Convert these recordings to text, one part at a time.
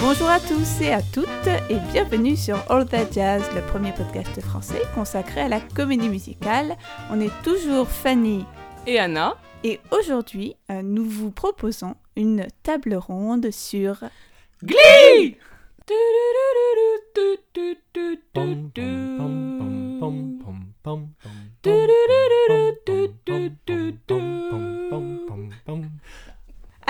Bonjour à tous et à toutes et bienvenue sur All That Jazz, le premier podcast français consacré à la comédie musicale. On est toujours Fanny et Anna. Et aujourd'hui, euh, nous vous proposons une table ronde sur Glee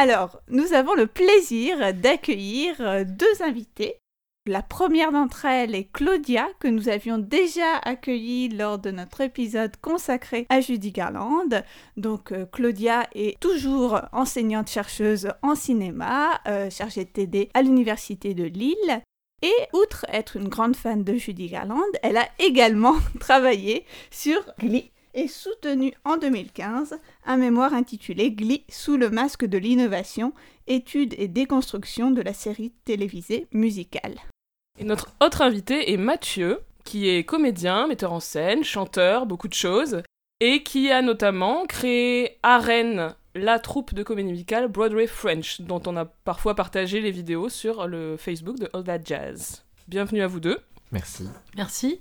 Alors, nous avons le plaisir d'accueillir euh, deux invités. La première d'entre elles est Claudia, que nous avions déjà accueillie lors de notre épisode consacré à Judy Garland. Donc euh, Claudia est toujours enseignante-chercheuse en cinéma, euh, chargée de TD à l'Université de Lille. Et outre être une grande fan de Judy Garland, elle a également travaillé sur Glee et soutenu en 2015 un mémoire intitulé Glee sous le masque de l'innovation, étude et déconstruction de la série télévisée musicale. Et notre autre invité est Mathieu, qui est comédien, metteur en scène, chanteur, beaucoup de choses, et qui a notamment créé Arène, la troupe de comédie musicale Broadway French, dont on a parfois partagé les vidéos sur le Facebook de All That Jazz. Bienvenue à vous deux. Merci. Merci.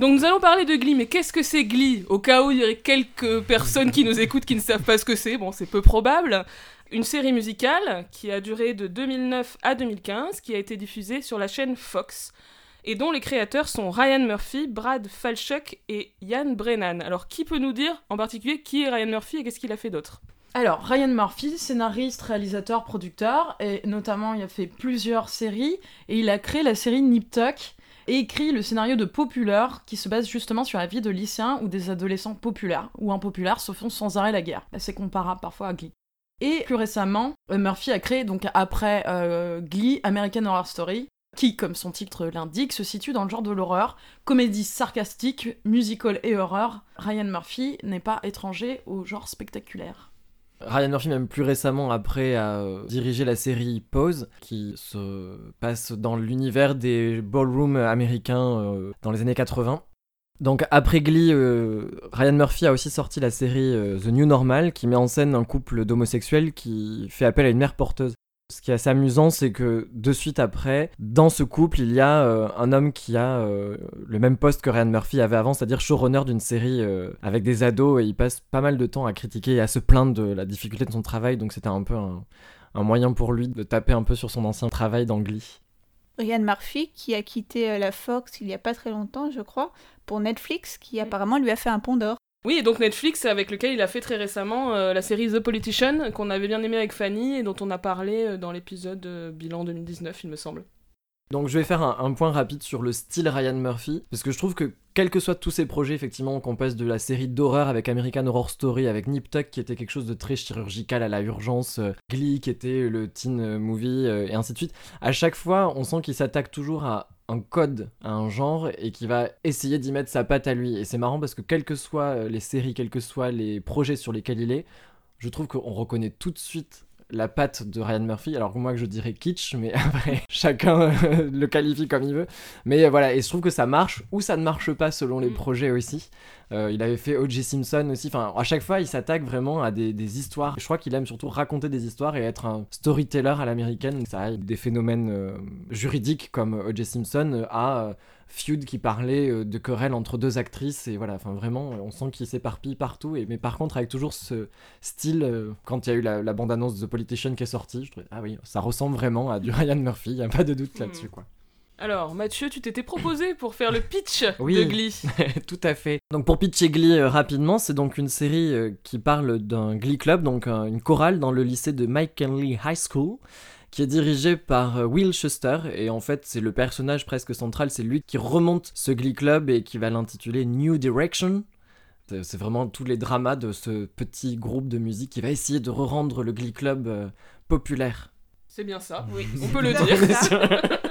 Donc nous allons parler de Glee, mais qu'est-ce que c'est Glee? Au cas où il y aurait quelques personnes qui nous écoutent qui ne savent pas ce que c'est, bon c'est peu probable. Une série musicale qui a duré de 2009 à 2015, qui a été diffusée sur la chaîne Fox, et dont les créateurs sont Ryan Murphy, Brad Falchuk et Ian Brennan. Alors qui peut nous dire en particulier qui est Ryan Murphy et qu'est-ce qu'il a fait d'autre? Alors, Ryan Murphy, scénariste, réalisateur, producteur, et notamment il a fait plusieurs séries, et il a créé la série Nip Tuck, et écrit le scénario de Populaire, qui se base justement sur la vie de lycéens ou des adolescents populaires ou impopulaires se font sans arrêt la guerre. C'est comparable parfois à Glee. Et plus récemment, euh, Murphy a créé, donc après euh, Glee, American Horror Story, qui, comme son titre l'indique, se situe dans le genre de l'horreur, comédie sarcastique, musical et horreur. Ryan Murphy n'est pas étranger au genre spectaculaire. Ryan Murphy, même plus récemment, après, a euh, dirigé la série Pose, qui se passe dans l'univers des ballrooms américains euh, dans les années 80. Donc après Glee, euh, Ryan Murphy a aussi sorti la série The New Normal, qui met en scène un couple d'homosexuels qui fait appel à une mère porteuse. Ce qui est assez amusant, c'est que de suite après, dans ce couple, il y a euh, un homme qui a euh, le même poste que Ryan Murphy avait avant, c'est-à-dire showrunner d'une série euh, avec des ados, et il passe pas mal de temps à critiquer et à se plaindre de la difficulté de son travail, donc c'était un peu un, moyen pour lui de taper un peu sur son ancien travail d'Angly. Ryan Murphy, qui a quitté la Fox il y a pas très longtemps, je crois, pour Netflix, qui apparemment lui a fait un pont d'or. Oui, et donc Netflix, avec lequel il a fait très récemment euh, la série The Politician, qu'on avait bien aimé avec Fanny et dont on a parlé euh, dans l'épisode euh, bilan 2019, il me semble. Donc je vais faire un, point rapide sur le style Ryan Murphy, parce que je trouve que quels que soient tous ces projets, effectivement, qu'on passe de la série d'horreur avec American Horror Story, avec Nip Tuck qui était quelque chose de très chirurgical à la urgence, Glee qui était le teen movie, et ainsi de suite, à chaque fois on sent qu'il s'attaque toujours à un code à un genre et qui va essayer d'y mettre sa patte à lui. Et c'est marrant parce que quelles que soient euh, les séries, quels que soient les projets sur lesquels il est, je trouve qu'on reconnaît tout de suite la patte de Ryan Murphy. Alors moi que je dirais kitsch, mais après chacun euh, le qualifie comme il veut. Mais euh, voilà, et je trouve que ça marche ou ça ne marche pas selon les mm. projets aussi. Euh, il avait fait O.J. Simpson aussi. Enfin, à chaque fois, il s'attaque vraiment à des, histoires. Je crois qu'il aime surtout raconter des histoires et être un storyteller à l'américaine. Ça a des phénomènes juridiques comme O.J. Simpson à feud qui parlait euh, de querelle entre deux actrices et voilà enfin vraiment on sent qu'il s'éparpille partout et mais par contre avec toujours ce style euh, quand il y a eu la, bande annonce de The Politician qui est sortie je trouvais ah oui ça ressemble vraiment à du Ryan Murphy il y a pas de doute hmm. là-dessus quoi alors, Mathieu, tu t'étais proposé pour faire le pitch de Glee. tout à fait. Donc, pour pitcher Glee euh, rapidement, c'est donc une série qui parle d'un Glee Club, donc une chorale dans le lycée de Mike Henley High School qui est dirigé par euh, Will Schuster. Et en fait, c'est le personnage presque central. C'est lui qui remonte ce Glee Club et qui va l'intituler New Direction. C'est vraiment tous les dramas de ce petit groupe de musique qui va essayer de re-rendre le Glee Club euh, populaire. C'est bien ça, oui, on peut le dire.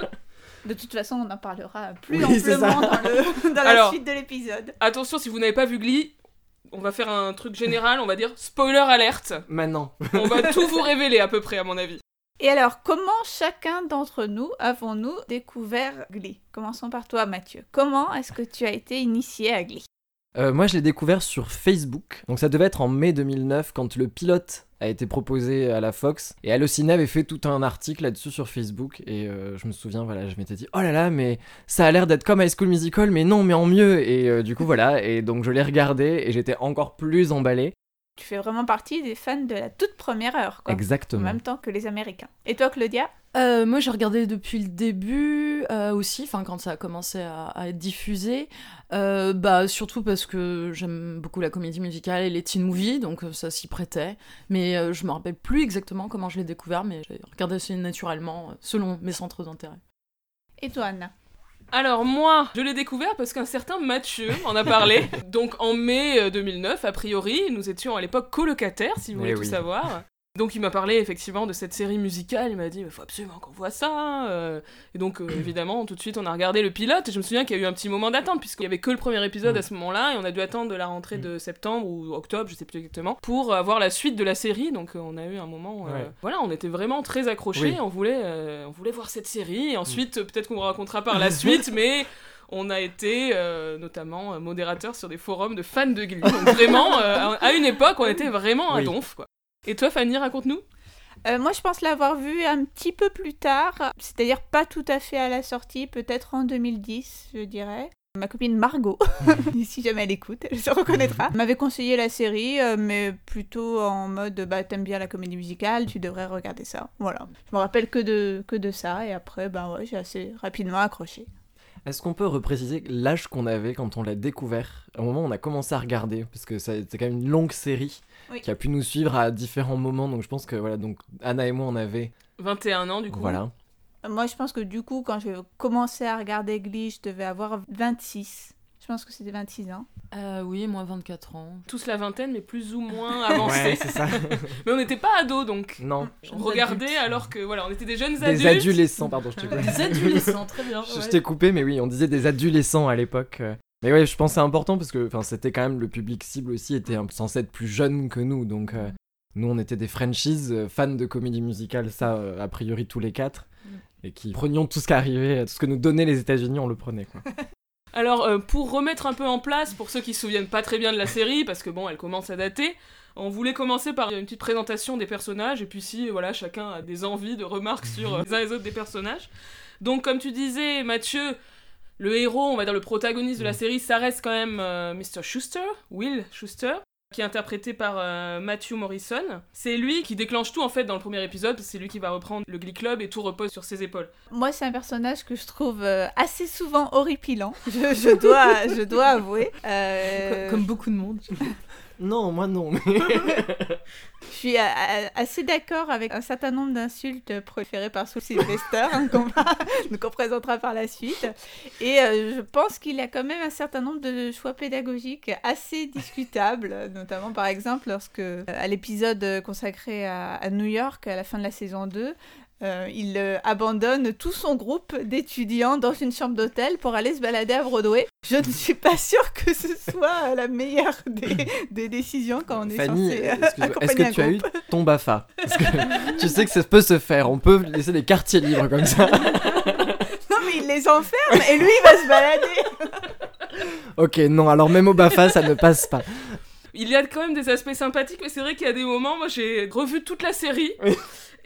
De toute façon, on en parlera plus amplement dans, la suite de l'épisode. Attention, si vous n'avez pas vu Glee, on va faire un truc général, on va dire spoiler alerte. Maintenant. on va tout vous révéler à peu près, à mon avis. Et alors, comment chacun d'entre nous avons-nous découvert Glee? Commençons par toi, Mathieu. Comment est-ce que tu as été initié à Glee? Euh, Moi, je l'ai découvert sur Facebook. Donc, ça devait être en mai 2009 quand le pilote a été proposé à la Fox. Et Allociné avait fait tout un article là-dessus sur Facebook. Et euh, je me souviens, voilà, je m'étais dit, oh là là, mais ça a l'air d'être comme High School Musical, mais non, mais en mieux. Et euh, du coup, voilà. Et donc, je l'ai regardé et j'étais encore plus emballé. Tu fais vraiment partie des fans de la toute première heure, quoi. En Exactement. même temps que les Américains. Et toi, Claudia? Euh, moi, j'ai regardé depuis le début euh, aussi, enfin quand ça a commencé à, à être diffusé. Euh, bah surtout parce que j'aime beaucoup la comédie musicale et les teen movies, donc ça s'y prêtait. Mais euh, je me rappelle plus exactement comment je l'ai découvert, mais j'ai regardé assez naturellement selon mes centres d'intérêt. Et toi, Anna? Alors moi, je l'ai découvert parce qu'un certain Mathieu en a parlé. Donc en mai euh, 2009, a priori, nous étions à l'époque colocataires, si vous Eh voulez tout oui. savoir. Donc il m'a parlé effectivement de cette série musicale, il m'a dit il faut absolument qu'on voit ça. euh. Et donc euh, évidemment tout de suite on a regardé le pilote et je me souviens qu'il y a eu un petit moment d'attente puisqu'il y avait que le premier épisode Mm. à ce moment-là et on a dû attendre de la rentrée de septembre ou octobre, je sais plus exactement, pour avoir la suite de la série. Donc euh, on a eu un moment, Ouais. voilà, on était vraiment très accrochés, Oui. on voulait, on voulait voir cette série. Et ensuite euh, peut-être qu'on vous racontera par la suite, mais on a été euh, notamment euh, modérateur sur des forums de fans de Glee. Donc vraiment, euh, à une époque, on était vraiment Oui. donf, quoi. Et toi, Fanny, raconte-nous. Euh, moi, je pense l'avoir vu un petit peu plus tard, c'est-à-dire pas tout à fait à la sortie, peut-être en 2010, je dirais. Ma copine Margot, si jamais elle écoute, elle se reconnaîtra, m'avait conseillé la série, euh, mais plutôt en mode bah t'aimes bien la comédie musicale, tu devrais regarder ça. Voilà. Je me rappelle que de, que de ça, et après, bah ouais, j'ai assez rapidement accroché. Est-ce qu'on peut repréciser l'âge qu'on avait quand on l'a découvert Au moment où on a commencé à regarder, parce que ça- c'est quand même une longue série Oui. qui a pu nous suivre à différents moments. Donc je pense que voilà, donc Anna et moi on avait 21 ans, du coup. voilà. Moi, je pense que du coup, quand j'ai commencé à regarder Glee, je devais avoir 26. Je pense que c'était 26 ans. Euh, oui, moi 24 ans. Tous la vingtaine, mais plus ou moins avancés. c'est ça. mais on n'était pas ados, donc. non, On regardait alors que, voilà, on était des jeunes des adultes. adolescents, pardon, je t'ai coupé. Des adolescents, très bien. Je ouais. t'ai coupé, mais oui, on disait des adolescents à l'époque. Mais ouais, je pense c'est important parce que c'était quand même le public cible aussi, était censé être plus jeune que nous. Donc euh, nous, on était des franchises euh, fans de comédie musicale, ça, euh, a priori, tous les quatre. Et qui prenions tout ce qui arrivait, tout ce que nous donnaient les États-Unis, on le prenait. Quoi. Alors, pour remettre un peu en place, pour ceux qui se souviennent pas très bien de la série, parce que bon, elle commence à dater, on voulait commencer par une petite présentation des personnages, et puis si, voilà, chacun a des envies, de remarques sur les uns et les autres des personnages. Donc, comme tu disais, Mathieu, le héros, on va dire le protagoniste de la série, ça reste quand même euh, Mr. Schuster, Will Schuster, qui est interprété par euh, Matthew Morrison. C'est lui qui déclenche tout en fait dans le premier épisode, c'est lui qui va reprendre le Glee Club et tout repose sur ses épaules. Moi, c'est un personnage que je trouve euh, assez souvent horripilant. Je, je dois, je dois avouer. Euh, Co- Comme beaucoup de monde. Non, moi non. Je suis assez d'accord avec un certain nombre d'insultes proférées par Saul Sylvester, hein, qu'on présentera par la suite. Et euh, je pense qu'il y a quand même un certain nombre de choix pédagogiques assez discutables, notamment par exemple lorsque, à l'épisode consacré à, à New York, à la fin de la saison 2, euh, il euh, abandonne tout son groupe d'étudiants dans une chambre d'hôtel pour aller se balader à Broadway. Je ne suis pas sûre que ce soit euh, la meilleure des, des décisions quand on est Fanny, censé est-ce accompagner un que tu as eu groupe. ton BAFA? Parce que tu sais que ça peut se faire, on peut laisser des quartiers libres comme ça. Non, mais il les enferme et lui, il va se balader. ok, non, alors même au BAFA, ça ne passe pas. Il y a quand même des aspects sympathiques, mais c'est vrai qu'il y a des moments, moi j'ai revu toute la série.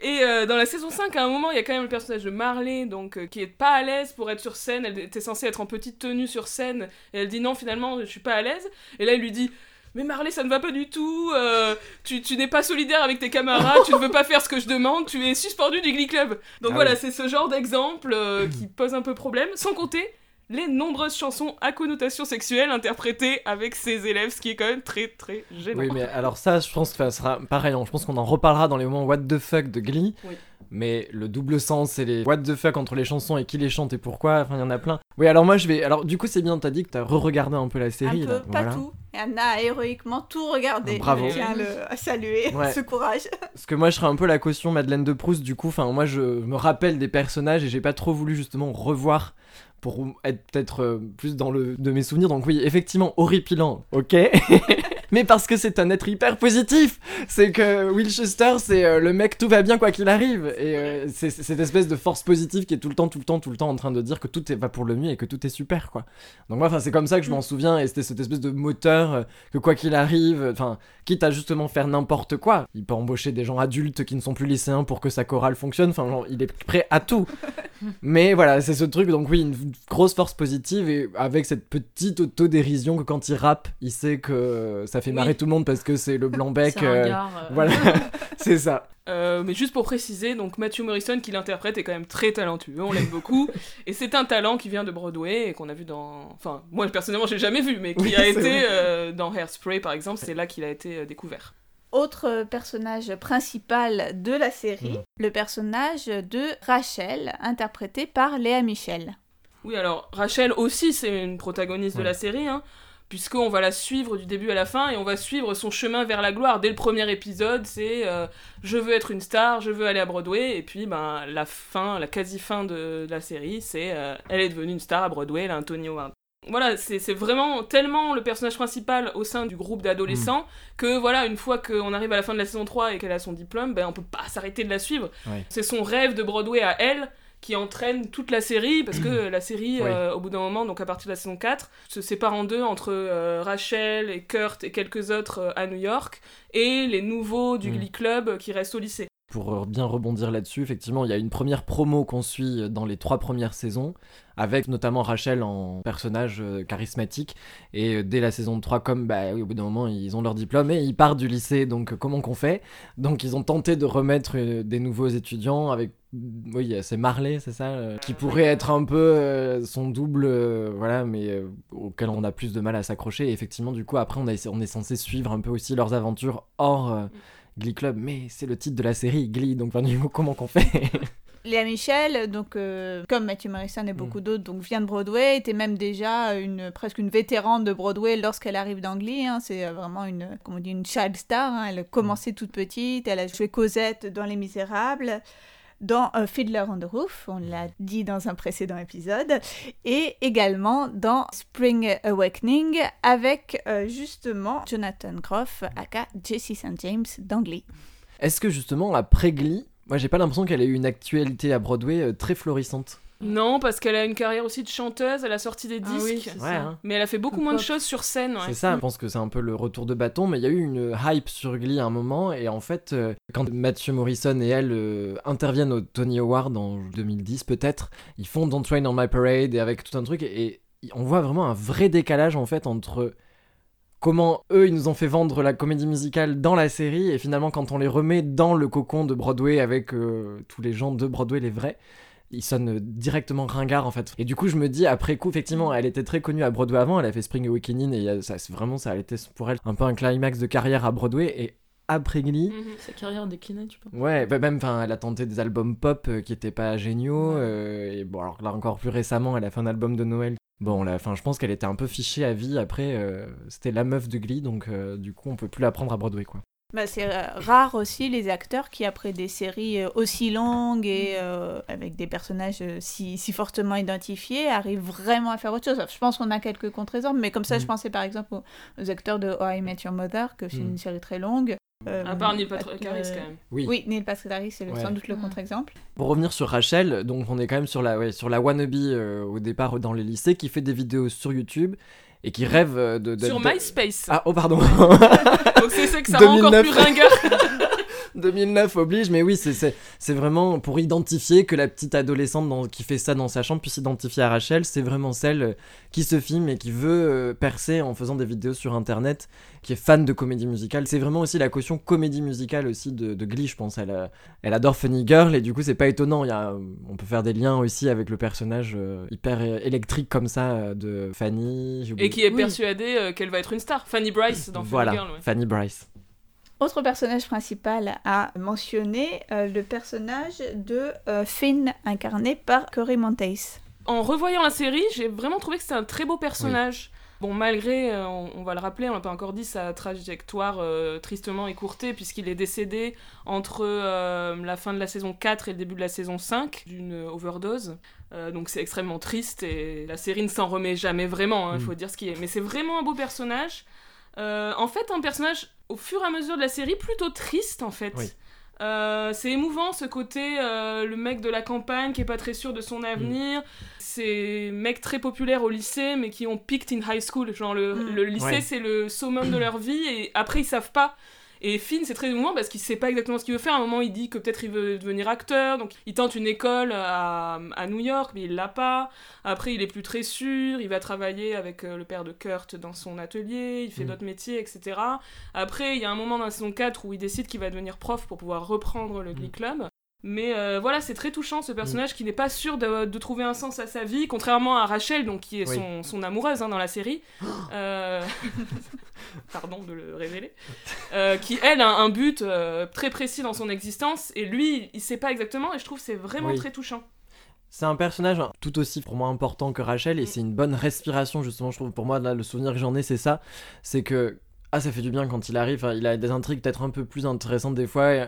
Et euh, dans la saison 5, à un moment, il y a quand même le personnage de Marley, donc euh, qui est pas à l'aise pour être sur scène. Elle était censée être en petite tenue sur scène, et elle dit non, finalement, je suis pas à l'aise. Et là, il lui dit. Mais Marley, ça ne va pas du tout. euh, tu tu n'es pas solidaire avec tes camarades. tu ne veux pas faire ce que je demande. Tu es suspendu du Glee Club. Donc Ah voilà, oui. c'est ce genre d'exemple euh, qui pose un peu problème. Sans compter les nombreuses chansons à connotation sexuelle interprétées avec ses élèves, ce qui est quand même très très gênant. Oui, mais alors ça, je pense que ça sera pareil. hein. Je pense qu'on en reparlera dans les moments what the fuck de Glee. Oui. Mais le double sens et les what the fuck entre les chansons et qui les chante et pourquoi, enfin, il y en a plein. Oui, alors moi, je vais. Alors, du coup, c'est bien, t'as dit que t'as re-regardé un peu la série. un peu, là. pas Voilà. tout. Et Anna a héroïquement tout regardé. Bravo. Je tiens à, le, à saluer Ouais. ce courage. Parce que moi, je serais un peu la caution Madeleine de Proust, du coup. Enfin, moi, je me rappelle des personnages et j'ai pas trop voulu justement revoir pour être peut-être euh, plus dans le de mes souvenirs. Donc oui, effectivement, horripilant, ok. Mais parce que c'est un être hyper positif, c'est que Will Schuster, c'est euh, le mec tout va bien quoi qu'il arrive, et euh, c'est cette espèce de force positive qui est tout le temps, tout le temps, tout le temps en train de dire que tout est, va pour le mieux et que tout est super quoi. Donc moi, enfin, c'est comme ça que je m'en souviens, et c'était cette espèce de moteur euh, que quoi qu'il arrive, enfin, quitte à justement faire n'importe quoi, il peut embaucher des gens adultes qui ne sont plus lycéens pour que sa chorale fonctionne, enfin, genre, il est prêt à tout. Mais voilà, c'est ce truc, donc oui, une grosse force positive et avec cette petite autodérision que quand il rappe, il sait que ça fait marrer Oui. tout le monde parce que c'est le blanc-bec. Euh, euh, voilà, c'est ça. Euh, mais juste pour préciser, donc Matthew Morrison qui l'interprète est quand même très talentueux, on l'aime beaucoup, et c'est un talent qui vient de Broadway et qu'on a vu dans, enfin moi personnellement j'ai jamais vu, mais qui Oui, a été euh, dans Hairspray par exemple, c'est là qu'il a été euh, découvert. Autre personnage principal de la série, Mhm. le personnage de Rachel, interprété par Léa Michel. Oui alors Rachel aussi c'est une protagoniste de la série, hein, puisqu'on va la suivre du début à la fin et on va suivre son chemin vers la gloire. Dès le premier épisode, c'est euh, je veux être une star, je veux aller à Broadway, et puis ben la fin, la quasi fin de, de la série, c'est euh, elle est devenue une star à Broadway, elle a un Tony Award. Voilà, c'est c'est vraiment tellement le personnage principal au sein du groupe d'adolescents que voilà, une fois qu'on arrive à la fin de la saison 3 et qu'elle a son diplôme, ben on peut pas s'arrêter de la suivre. C'est son rêve de Broadway à elle qui entraîne toute la série parce que la série Oui. euh, au bout d'un moment donc à partir de la saison 4 se sépare en deux entre euh, Rachel et Kurt et quelques autres euh, à New York et les nouveaux du Mm. Glee Club euh, qui restent au lycée. Pour euh, bien rebondir là-dessus, effectivement, il y a une première promo qu'on suit dans les trois premières saisons, avec notamment Rachel en personnage euh, charismatique. Et euh, dès la saison 3, comme bah, oui, au bout d'un moment, ils ont leur diplôme et ils partent du lycée, donc euh, comment qu'on fait? Donc ils ont tenté de remettre euh, des nouveaux étudiants avec. Oui, c'est Marley, c'est ça euh, Qui pourrait être un peu euh, son double, euh, voilà, mais euh, auquel on a plus de mal à s'accrocher. Et effectivement, du coup, après, on, a- on est censé suivre un peu aussi leurs aventures hors. euh, Glee Club, mais c'est le titre de la série, Glee, donc enfin, comment qu'on fait? Léa Michel, donc euh, comme Matthew Morrison et beaucoup d'autres, donc vient de Broadway, était même déjà une presque une vétérane de Broadway lorsqu'elle arrive d'Anglie. hein. c'est euh, vraiment une, comment on dit, une child star. hein. Elle a commencé toute petite, elle a joué Cosette dans Les Misérables, dans Fiddler on the Roof, on l'a dit dans un précédent épisode, et également dans Spring Awakening avec euh, justement Jonathan Groff, aka Jesse St. James d'Anglie. Est-ce que justement, après Glee, moi j'ai pas l'impression qu'elle ait eu une actualité à Broadway euh, très florissante? Non, parce qu'elle a une carrière aussi de chanteuse, elle a sorti des Ah disques. oui, c'est Ouais, ça. hein. Mais elle a fait beaucoup moins de choses sur scène. ouais. C'est ça, je pense que c'est un peu le retour de bâton, mais il y a eu une hype sur Glee à un moment, et en fait, euh, quand Matthew Morrison et elle euh, interviennent au Tony Award en 2010 peut-être, ils font Don't Rain on My Parade et avec tout un truc, et, et on voit vraiment un vrai décalage en fait entre comment eux ils nous ont fait vendre la comédie musicale dans la série, et finalement quand on les remet dans le cocon de Broadway avec euh, tous les gens de Broadway, les vrais. Ils sonnent directement ringards en fait. Et du coup, je me dis, après coup, effectivement, elle était très connue à Broadway avant, elle a fait Spring Awakening et ça, c'est vraiment, ça a été pour elle un peu un climax de carrière à Broadway. Et après Glee, Mhm. Sa carrière déclinée, tu penses? Ouais, bah même, enfin, elle a tenté des albums pop euh, qui étaient pas géniaux. euh, et bon, alors là encore plus récemment, elle a fait un album de Noël. Bon, là, enfin, je pense qu'elle était un peu fichée à vie. Après, euh, c'était la meuf de Glee, donc euh, du coup, on peut plus la prendre à Broadway, quoi. Bah, c'est rare aussi les acteurs qui, après des séries euh, aussi longues et euh, avec des personnages euh, si, si fortement identifiés, arrivent vraiment à faire autre chose. Je pense qu'on a quelques contre-exemples, mais comme ça, je Mm. pensais par exemple aux, aux acteurs de Oh I Met Your Mother, que c'est Mm. une série très longue. Euh, À part Neil Pat- Patrick Harris quand même. Oui. Oui, Neil Patrick Harris, c'est Ouais. sans doute le Mm. contre-exemple. Pour revenir sur Rachel, donc on est quand même sur la, ouais, sur la wannabe euh, au départ dans les lycées qui fait des vidéos sur YouTube et qui rêve euh, de. de- Sur de- MySpace. Ah, oh, pardon Donc c'est ça que ça rend encore 2009. plus ringard. 2009 oblige, mais oui, c'est- vraiment pour identifier que la petite adolescente dans- qui fait ça dans sa chambre puisse s'identifier à Rachel. C'est vraiment celle euh, qui se filme et qui veut euh, percer en faisant des vidéos sur internet, qui est fan de comédie musicale. C'est vraiment aussi la caution comédie musicale aussi de, de Glee, je pense. Elle, euh, elle adore Funny Girl et du coup, c'est pas étonnant. Il y a, on peut faire des liens aussi avec le personnage hyper électrique comme ça de Fanny. Et qui est Oui. persuadée qu'elle va être une star. Fanny Bryce dans Voilà, Funny Girl. ouais. Fanny Bryce. Autre personnage principal à mentionner, euh, le personnage de euh, Finn, incarné par Corey Monteith. En revoyant la série, j'ai vraiment trouvé que c'était un très beau personnage. Bon, malgré, euh, on, on va le rappeler, on n'a pas encore dit sa trajectoire euh, tristement écourtée, puisqu'il est décédé entre euh, la fin de la saison 4 et le début de la saison 5 d'une overdose. Donc c'est extrêmement triste et la série ne s'en remet jamais vraiment, il Mm. faut dire ce qui est. Mais c'est vraiment un beau personnage. Euh, en fait, un personnage, au fur et à mesure de la série, plutôt triste en fait. Oui. Euh, c'est émouvant ce côté, euh, le mec de la campagne qui est pas très sûr de son avenir. Ces mecs très populaires au lycée, mais qui ont peaked in high school. Genre, le, Mm. le lycée, Ouais. c'est le summum de leur vie, et après, ils savent pas. Et Finn, c'est très émouvant parce qu'il sait pas exactement ce qu'il veut faire. À un moment, il dit que peut-être il veut devenir acteur, donc il tente une école à, à New York, mais il l'a pas. Après, il est plus très sûr, il va travailler avec euh, le père de Kurt dans son atelier, il fait Mm. d'autres métiers, etc. Après, il y a un moment dans la saison 4 où il décide qu'il va devenir prof pour pouvoir reprendre le Glee Club. Mais euh, voilà, c'est très touchant ce personnage qui n'est pas sûr de, de trouver un sens à sa vie, contrairement à Rachel, donc qui est Oui. son, son amoureuse hein, dans la série. Euh, Pardon de le révéler. Euh, qui, elle, a un but très précis dans son existence, et lui, il sait pas exactement, et je trouve que c'est vraiment Oui. très touchant. C'est un personnage tout aussi pour moi important que Rachel et Mm. c'est une bonne respiration justement je trouve pour moi là le souvenir que j'en ai c'est ça c'est que ah ça fait du bien quand il arrive il a des intrigues peut-être un peu plus intéressantes des fois et,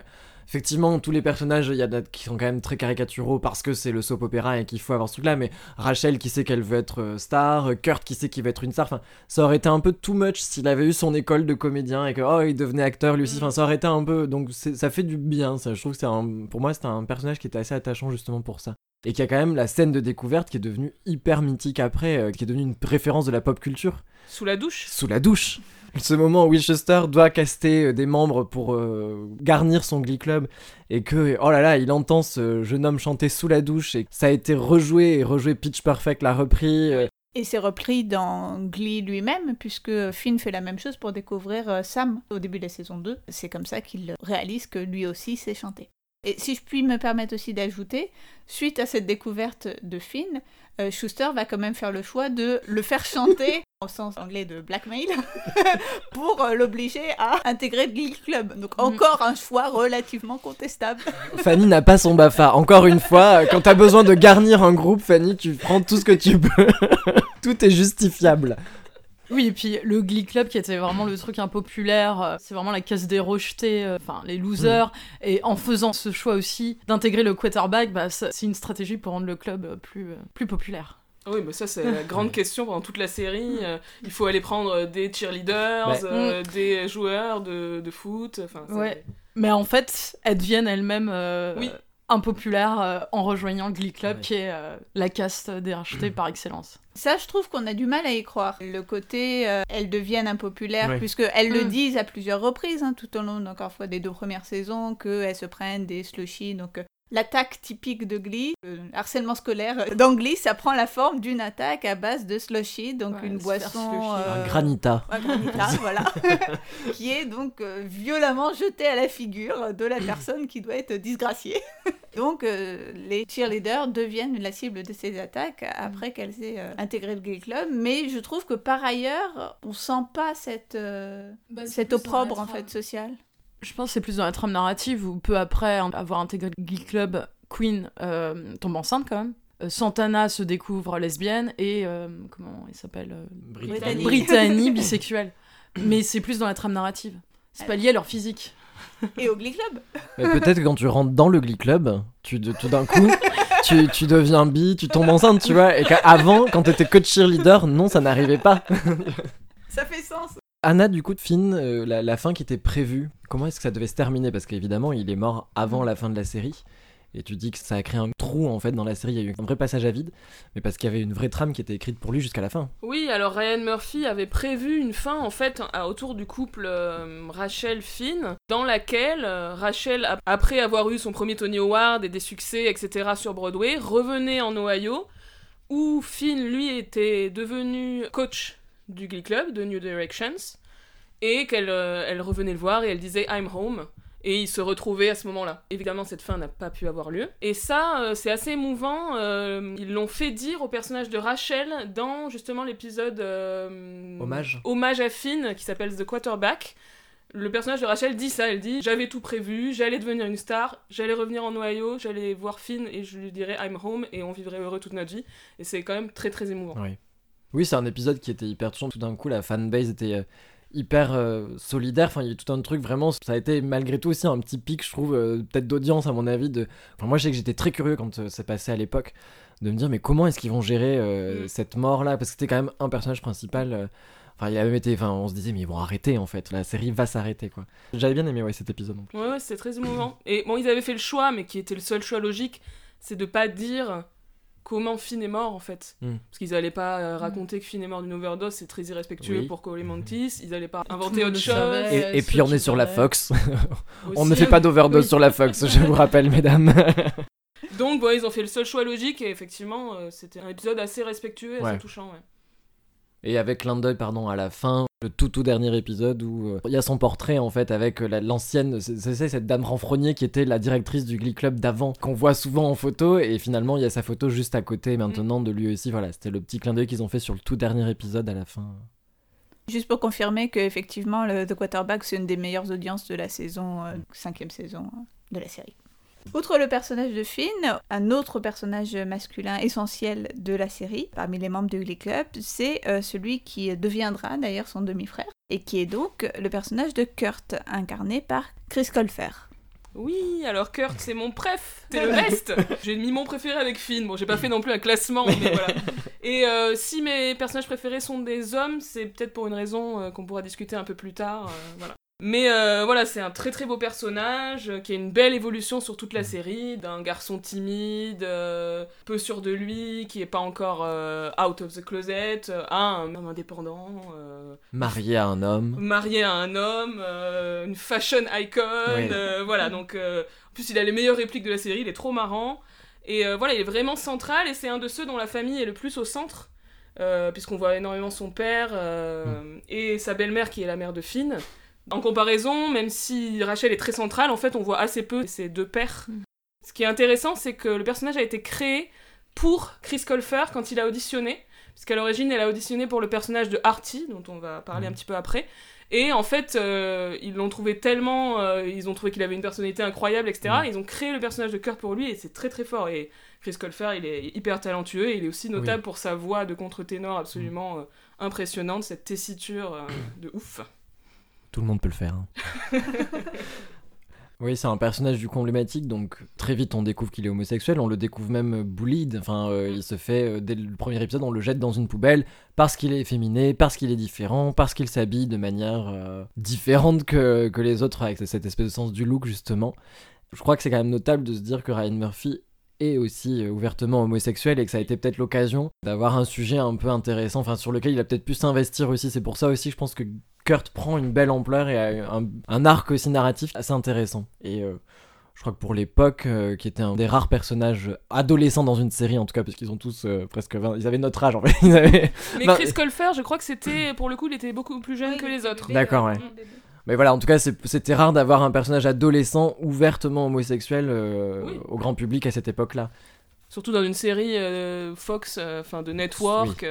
effectivement tous les personnages il y en a qui sont quand même très caricaturaux parce que c'est le soap opéra et qu'il faut avoir ce truc là mais Rachel qui sait qu'elle veut être euh, star euh, Kurt qui sait qu'il veut être une star enfin ça aurait été un peu too much s'il avait eu son école de comédien et que oh il devenait acteur lui aussi. Mm. enfin ça aurait été un peu donc ça fait du bien ça. Je trouve que c'est un pour moi c'était un personnage qui était assez attachant justement pour ça et qui a quand même la scène de découverte qui est devenue hyper mythique après, euh, qui est devenue une référence de la pop culture. Sous la douche? Sous la douche Ce moment où Winchester doit caster euh, des membres pour euh, garnir son Glee Club, et que, oh là là, il entend ce jeune homme chanter sous la douche, et ça a été rejoué, et rejoué Pitch Perfect l'a repris. euh, Et c'est repris dans Glee lui-même, puisque Finn fait la même chose pour découvrir Sam au début de la saison 2. C'est comme ça qu'il réalise que lui aussi sait chanter. Et si je puis me permettre aussi d'ajouter, suite à cette découverte de Finn, euh, Schuster va quand même faire le choix de le faire chanter, au sens anglais de blackmail, pour euh, l'obliger à intégrer le Glee Club. Donc encore un choix relativement contestable. Fanny n'a pas son BAFA. Encore une fois, euh, quand t'as besoin de garnir un groupe, Fanny, tu prends tout ce que tu peux. tout est justifiable. Oui, et puis le Glee Club qui était vraiment le truc impopulaire, euh, c'est vraiment la case des rejetés, euh, enfin les losers. Et en faisant ce choix aussi d'intégrer le quarterback, bah, c'est une stratégie pour rendre le club euh, plus, euh, plus populaire. Ah Oui, mais ça, c'est la grande question pendant toute la série. Euh, il faut aller prendre des cheerleaders, Ouais. euh, des joueurs de, de foot. Enfin, Ouais. Mais en fait, elles deviennent elles-mêmes euh, Oui. Impopulaires euh, en rejoignant le Glee Club Ouais. qui est euh, la caste des rejetés par excellence. Ça, je trouve qu'on a du mal à y croire. Le côté, euh, elles deviennent impopulaires, Ouais. puisque elles le Mm. disent à plusieurs reprises, hein, tout au long, encore fois, des deux premières saisons, qu'elles se prennent des slushies. Donc, l'attaque typique de Glee, le harcèlement scolaire euh, dans Glee, ça prend la forme d'une attaque à base de slushy, donc Ouais, une boisson... euh, Un granita. un granita, voilà, qui est donc euh, violemment jeté à la figure de la personne qui doit être disgraciée. donc euh, les cheerleaders deviennent la cible de ces attaques après qu'elles aient euh, intégré le gay club, mais je trouve que par ailleurs, on sent pas cette, euh, cet opprobre en fait social. Je pense que c'est plus dans la trame narrative où peu après avoir intégré le Glee Club, Queen euh, tombe enceinte quand même. Euh, Santana se découvre lesbienne et euh, comment il s'appelle Brittany. Brittany bisexuelle. Mais c'est plus dans la trame narrative. C'est pas lié à leur physique. Et au glee club. Peut-être que quand tu rentres dans le Glee Club, tu, tout d'un coup, tu, tu deviens bi, tu tombes enceinte, tu vois. Et qu'avant, quand t'étais que cheerleader, non, ça n'arrivait pas. Ça fait sens. Anna, du coup, de Finn, euh, la, fin qui était prévue, comment est-ce que ça devait se terminer? Parce qu'évidemment, il est mort avant la fin de la série. Et tu dis que ça a créé un trou en fait dans la série, il y a eu un vrai passage à vide, mais parce qu'il y avait une vraie trame qui était écrite pour lui jusqu'à la fin. Oui, alors Ryan Murphy avait prévu une fin en fait à- autour du couple euh, Rachel-Finn, dans laquelle euh, Rachel, ap- après avoir eu son premier Tony Award et des succès, etc. sur Broadway, revenait en Ohio, où Finn, lui, était devenu coach du Glee Club de New Directions, et qu'elle euh, elle revenait le voir et elle disait I'm home. Et ils se retrouvaient à ce moment-là. Évidemment, cette fin n'a pas pu avoir lieu. Et ça, euh, c'est assez émouvant. euh, ils l'ont fait dire au personnage de Rachel dans justement l'épisode Hommage. hommage à Finn qui s'appelle The Quarterback. Le personnage de Rachel dit ça, elle dit j'avais tout prévu, j'allais devenir une star, j'allais revenir en Ohio, j'allais voir Finn et je lui dirais I'm home et on vivrait heureux toute notre vie. Et c'est quand même très très émouvant. Oui. Oui, c'est un épisode qui était hyper touchant. Tout d'un coup, la fanbase était euh, hyper euh, solidaire. Enfin, il y a eu tout un truc vraiment. Ça a été malgré tout aussi un petit pic, je trouve, euh, peut-être d'audience à mon avis. De... Enfin, moi, je sais que j'étais très curieux quand euh, c'est passé à l'époque de me dire, mais comment est-ce qu'ils vont gérer Mm. cette mort-là? Parce que c'était quand même un personnage principal. Enfin, il a même été. Enfin, on se disait, mais ils vont arrêter en fait. La série va s'arrêter quoi. J'avais bien aimé ouais, cet épisode. en plus. Ouais, ouais, c'était très émouvant. Et bon, ils avaient fait le choix, mais qui était le seul choix logique, c'est de pas dire comment Finn est mort en fait. Mm. Parce qu'ils allaient pas euh, raconter que Finn est mort d'une overdose, c'est très irrespectueux Oui. pour Cole Mantis. Ils allaient pas inventer autre chose. savait. Et, puis on est sur la. Fox. on ne fait pas d'overdose Oui. sur la Fox, je vous rappelle, mesdames. Donc, bon, ils ont fait le seul choix logique et effectivement, euh, c'était un épisode assez respectueux et assez touchant. Ouais. Et avec clin d'œil, pardon, à la fin, le tout tout dernier épisode où euh, il y a son portrait en fait avec euh, la- l'ancienne, c'est c'est cette dame renfrognier qui était la directrice du Glee Club d'avant, qu'on voit souvent en photo, et finalement il y a sa photo juste à côté maintenant de lui aussi. Voilà, c'était le petit clin d'œil qu'ils ont fait sur le tout dernier épisode à la fin. Juste pour confirmer que effectivement le The Quarterback c'est une des meilleures audiences de la saison, euh, cinquième saison de la série. Outre le personnage de Finn, un autre personnage masculin essentiel de la série, parmi les membres du Glee Club, c'est euh, celui qui deviendra d'ailleurs son demi-frère, et qui est donc le personnage de Kurt, incarné par Chris Colfer. Oui, alors Kurt, c'est mon préf, c'est le best. J'ai mis mon préféré avec Finn. Bon, j'ai pas fait non plus un classement, mais voilà. Et euh, si mes personnages préférés sont des hommes, c'est peut-être pour une raison euh, qu'on pourra discuter un peu plus tard. euh, voilà. Mais euh, voilà, c'est un très très beau personnage euh, qui a une belle évolution sur toute la série, d'un garçon timide, euh, peu sûr de lui, qui est pas encore out of the closet, à un homme indépendant. Marié à un homme. marié à un homme, une fashion icon, Oui. voilà, donc euh, en plus il a les meilleures répliques de la série, il est trop marrant, et voilà, il est vraiment central, et c'est un de ceux dont la famille est le plus au centre, puisqu'on voit énormément son père euh, et sa belle-mère qui est la mère de Finn. En comparaison, même si Rachel est très centrale, en fait on voit assez peu ses deux pères. Ce qui est intéressant, c'est que le personnage a été créé pour Chris Colfer quand il a auditionné, puisqu'à l'origine elle a auditionné pour le personnage de Artie, dont on va parler un petit peu après. Et en fait, euh, ils l'ont trouvé tellement. euh, ils ont trouvé qu'il avait une personnalité incroyable, etc. Mm. Ils ont créé le personnage de Kurt pour lui et c'est très très fort. Et Chris Colfer, il est hyper talentueux et il est aussi notable Oui. pour sa voix de contre-ténor absolument euh, impressionnante, cette tessiture euh, de ouf. Tout le monde peut le faire. hein. oui, c'est un personnage du coup donc très vite on découvre qu'il est homosexuel, on le découvre même euh, bullied, enfin euh, il se fait, euh, dès le premier épisode, on le jette dans une poubelle parce qu'il est efféminé, parce qu'il est différent, parce qu'il s'habille de manière différente que, que les autres, avec cette espèce de sens du look justement. Je crois que c'est quand même notable de se dire que Ryan Murphy est aussi euh, ouvertement homosexuel et que ça a été peut-être l'occasion d'avoir un sujet un peu intéressant, enfin sur lequel il a peut-être pu s'investir aussi. C'est pour ça aussi, je pense que Kurt prend une belle ampleur et a un, un arc aussi narratif assez intéressant. Et euh, je crois que pour l'époque, euh, qui était un des rares personnages adolescents dans une série, en tout cas, parce qu'ils ont tous euh, presque 20, ils avaient notre âge en fait. Ils avaient- Mais Chris Colfer, je crois que c'était. Pour le coup, il était beaucoup plus jeune que les autres. D'accord, ouais. Mais voilà, en tout cas, c'était rare d'avoir un personnage adolescent ouvertement homosexuel euh, Oui. au grand public à cette époque-là. Surtout dans une série euh, Fox, euh, enfin de Network,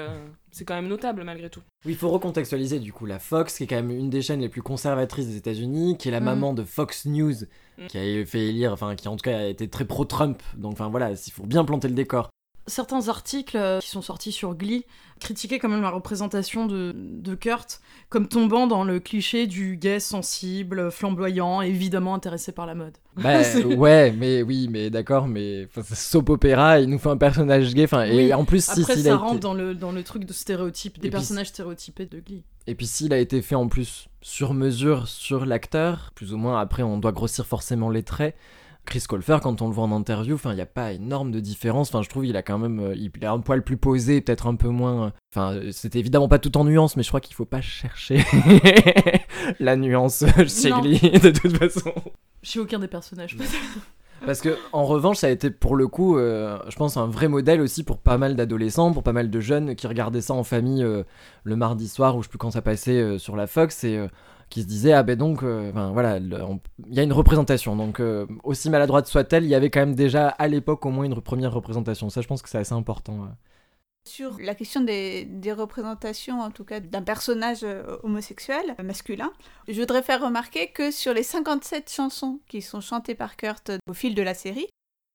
c'est quand même notable malgré tout. Oui, il faut recontextualiser du coup la Fox, qui est quand même une des chaînes les plus conservatrices des États-Unis, qui est la Mm. maman de Fox News, Mm. qui a fait élire, enfin qui en tout cas a été très pro-Trump. Donc enfin voilà, il faut bien planter le décor. Certains articles euh, qui sont sortis sur Glee critiquaient quand même la représentation de, de Kurt comme tombant dans le cliché du gay sensible, flamboyant, évidemment intéressé par la mode. Bah ouais, mais oui, mais d'accord, mais soap opéra, il nous fait un personnage gay, enfin Oui. et en plus si Après, s'il ça a été- rentre dans le, dans le truc de stéréotype, des Et puis- personnages stéréotypés de Glee. Et puis s'il a été fait en plus sur mesure sur l'acteur, plus ou moins après on doit grossir forcément les traits. Chris Colfer, quand on le voit en interview, enfin il n'y a pas énorme de différence. Enfin je trouve il a quand même, euh, il est un poil plus posé, peut-être un peu moins. euh, Enfin euh, c'était évidemment pas tout en nuance, mais je crois qu'il faut pas chercher la nuance chez. Glee de toute façon. Chez aucun des personnages. peut-être. Parce que en revanche, ça a été pour le coup, euh, je pense, un vrai modèle aussi pour pas mal d'adolescents, pour pas mal de jeunes qui regardaient ça en famille euh, le mardi soir ou je sais plus quand ça passait euh, sur la Fox et qui se disaient ah ben donc, euh, voilà, il y a une représentation. Donc euh, aussi maladroite soit-elle, il y avait quand même déjà à l'époque au moins une re- première représentation. Ça, je pense que c'est assez important. Sur la question des, représentations, en tout cas d'un personnage euh, homosexuel, masculin, je voudrais faire remarquer que sur les 57 chansons qui sont chantées par Kurt au fil de la série,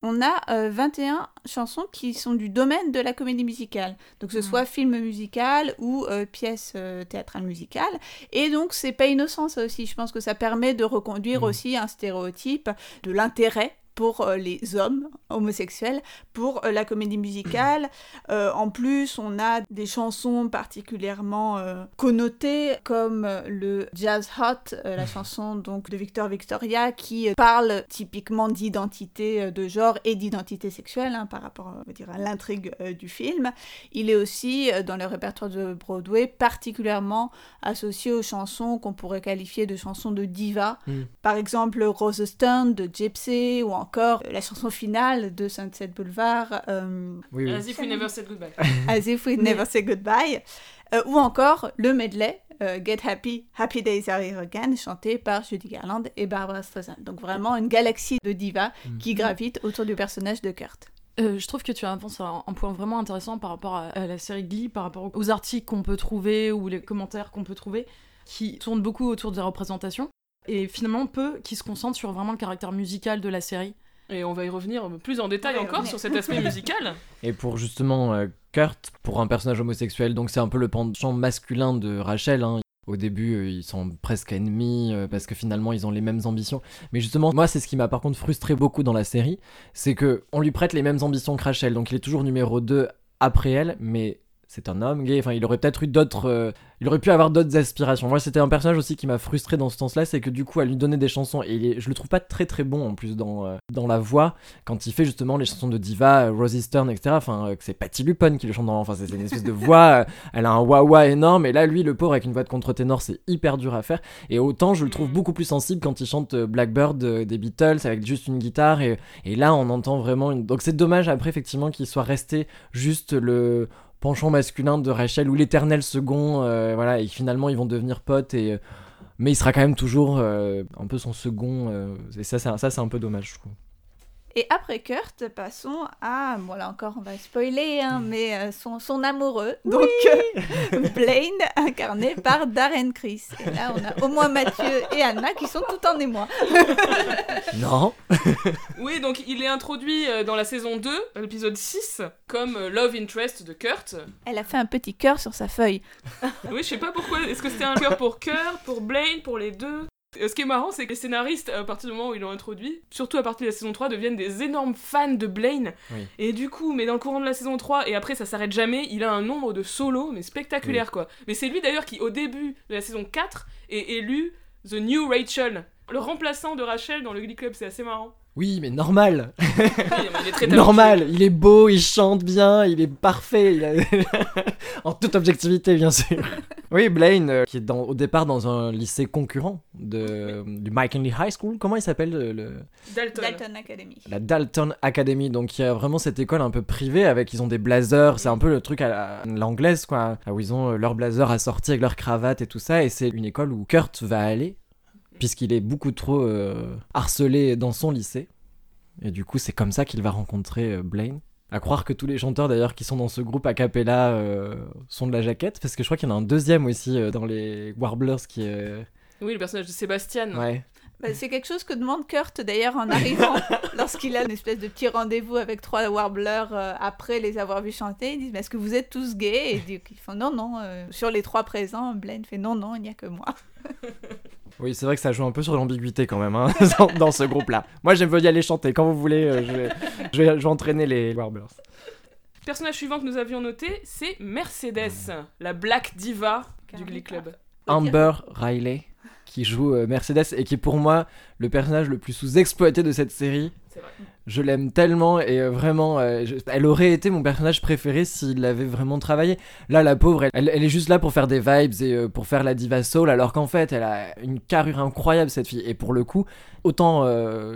on a euh, 21 chansons qui sont du domaine de la comédie musicale. Donc que ce Mhm. soit film musical ou euh, pièce euh, théâtrale musicale. Et donc c'est pas innocent ça aussi. Je pense que ça permet de reconduire Mhm. aussi un stéréotype de l'intérêt pour euh, les hommes homosexuels, pour euh, la comédie musicale. Euh, en plus, on a des chansons particulièrement connotées, comme le Jazz Hot, la chanson donc de Victor Victoria, qui parle typiquement d'identité de genre et d'identité sexuelle hein, par rapport on va dire, à l'intrigue du film. Il est aussi dans le répertoire de Broadway particulièrement associé aux chansons qu'on pourrait qualifier de chansons de diva. Mm. Par exemple, Rose Stone de Gypsy ou encore euh, la chanson finale de Sunset Boulevard, euh, Oui, oui. As if we never said goodbye. As If We Never Say Goodbye, euh, ou encore le medley euh, Get Happy, Happy Days Are Here Again, chanté par Judy Garland et Barbara Streisand. Donc vraiment une galaxie de divas Mm. qui gravitent autour du personnage de Kurt. Euh, je trouve que tu avances un, un point vraiment intéressant par rapport à, à la série Glee, par rapport aux articles qu'on peut trouver ou les commentaires qu'on peut trouver, qui tournent beaucoup autour des représentations, et finalement peu qui se concentrent sur vraiment le caractère musical de la série. Et on va y revenir plus en détail encore sur cet aspect musical. Et pour justement euh, Kurt, pour un personnage homosexuel, donc c'est un peu le penchant masculin de Rachel. hein. Au début, euh, ils sont presque ennemis euh, parce que finalement, ils ont les mêmes ambitions. Mais justement, moi, c'est ce qui m'a par contre frustré beaucoup dans la série, c'est que on lui prête les mêmes ambitions que Rachel, donc il est toujours numéro 2 après elle, mais c'est un homme gay. Enfin, il aurait peut-être eu d'autres. euh, il aurait pu avoir d'autres aspirations. Moi, c'était un personnage aussi qui m'a frustré dans ce sens-là, c'est que du coup, à lui donner des chansons, et est- je le trouve pas très très bon en plus dans, euh, dans la voix, quand il fait justement les chansons de diva, euh, Rosie Stern, etc. Enfin, euh, que c'est Patty Lupone qui le chante dans. Enfin, c'est une espèce de voix. elle a un wah-wah énorme, et là, lui, le pauvre, avec une voix de contre-ténor, c'est hyper dur à faire. Et autant, je le trouve beaucoup plus sensible quand il chante Blackbird des Beatles avec juste une guitare, et, et là, on entend vraiment une. Donc, c'est dommage après, effectivement, qu'il soit resté juste le penchant masculin de Rachel ou l'éternel second, euh, voilà, et finalement ils vont devenir potes et. euh, mais il sera quand même toujours euh, un peu son second, euh, et ça, c'est- ça c'est un peu dommage, je trouve. Et après Kurt, passons à, bon là encore on va spoiler, hein, mais euh, son, son amoureux, donc euh, incarné par Darren Criss. Et là on a au moins Mathieu et Anna qui sont tout en émoi. Non Oui, donc il est introduit euh, dans la saison 2, l'épisode 6, comme euh, Love Interest de Kurt. Elle a fait un petit cœur sur sa feuille. Oui, je sais pas pourquoi. Est-ce que c'était un cœur pour Kurt, pour Blaine, pour les deux? Ce qui est marrant, c'est que les scénaristes, à partir du moment où ils l'ont introduit, surtout à partir de la saison 3, deviennent des énormes fans de Blaine. Oui. Et du coup, mais dans le courant de la saison 3, et après ça s'arrête jamais, il a un nombre de solos, mais spectaculaire quoi. Mais c'est lui d'ailleurs qui, au début de la saison 4, est élu The New Rachel. Le remplaçant de Rachel dans le Glee Club, c'est assez marrant. Oui, mais normal. Oui, mais il est très. Normal Il est beau, il chante bien, il est parfait, il a- en toute objectivité, bien sûr. Oui, Blaine, euh, qui est dans- au départ dans un lycée concurrent de, du Mike Henley High School, comment il s'appelle le- le... Dalton. Dalton Academy. La Dalton Academy, donc il y a vraiment cette école un peu privée avec ils ont des blazers, c'est un peu le truc à la- l'anglaise quoi, où ils ont euh, leur blazer assorti avec leur cravate et tout ça, et c'est une école où Kurt va aller, puisqu'il est beaucoup trop euh, harcelé dans son lycée, et du coup c'est comme ça qu'il va rencontrer euh, Blaine. À croire que tous les chanteurs d'ailleurs qui sont dans ce groupe a cappella euh, sont de la jaquette, parce que je crois qu'il y en a un deuxième aussi dans les Warblers qui est... Oui, le personnage de Sébastien. Ouais. Bah, c'est quelque chose que demande Kurt d'ailleurs en arrivant, lorsqu'il a une espèce de petit rendez-vous avec trois warblers euh, après les avoir vus chanter. Ils disent Mais Est-ce que vous êtes tous gays? Et ils ils font Non, non. euh, sur les trois présents, Blaine fait Non, non, il n'y a que moi. Oui, c'est vrai que ça joue un peu sur l'ambiguïté quand même hein, dans, dans ce groupe-là. Moi, j'aime bien y aller chanter. Quand vous voulez, euh, je, vais, je, vais, je vais entraîner les Warblers. Personnage suivant que nous avions noté, c'est Mercedes, la Black Diva du Glee Club. Amber Riley, qui joue euh, Mercedes et qui est pour moi le personnage le plus sous-exploité de cette série. Je l'aime tellement et euh, vraiment, euh, elle aurait été mon personnage préféré s'il l'avait vraiment travaillé. Là, la pauvre, elle, est juste là pour faire des vibes et euh, pour faire la diva soul, alors qu'en fait, elle a une carrure incroyable cette fille. Et pour le coup, autant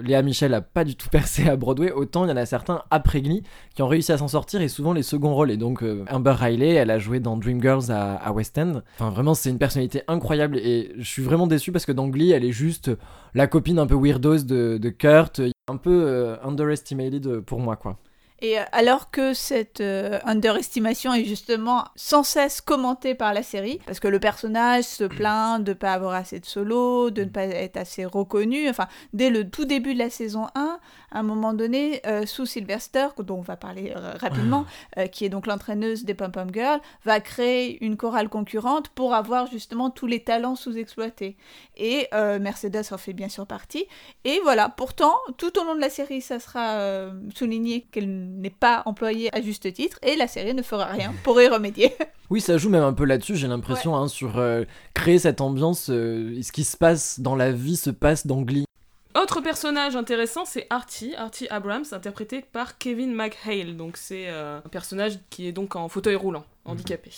Léa Michel a pas du tout percé à Broadway, autant il y en a certains après Glee qui ont réussi à s'en sortir et souvent les seconds rôles. Et donc Amber Riley, elle a joué dans Dreamgirls à, à West End. Enfin, vraiment, c'est une personnalité incroyable et je suis vraiment déçu parce que dans Glee, elle est juste la copine un peu weirdos de, de Kurt, un peu euh, underestimated pour moi, quoi. Et euh, alors que cette euh, underestimation est justement sans cesse commentée par la série, parce que le personnage se plaint de ne pas avoir assez de solo, de ne pas être assez reconnu, enfin, dès le tout début de la saison 1, à un moment donné, euh, Sue Sylvester, dont on va parler euh, rapidement, euh, qui est donc l'entraîneuse des Pom Pom Girls, va créer une chorale concurrente pour avoir justement tous les talents sous-exploités. Et euh, Mercedes en fait bien sûr partie. Et voilà, pourtant, tout au long de la série, ça sera souligné qu'elle n'est pas employée à juste titre, et la série ne fera rien pour y remédier. Oui, ça joue même un peu là-dessus, j'ai l'impression, hein, sur euh, créer cette ambiance. euh, ce qui se passe dans la vie se passe dans Glee. Autre personnage intéressant, c'est Artie, Artie Abrams, interprété par Kevin McHale. Donc c'est euh, un personnage qui est donc en fauteuil roulant, handicapé.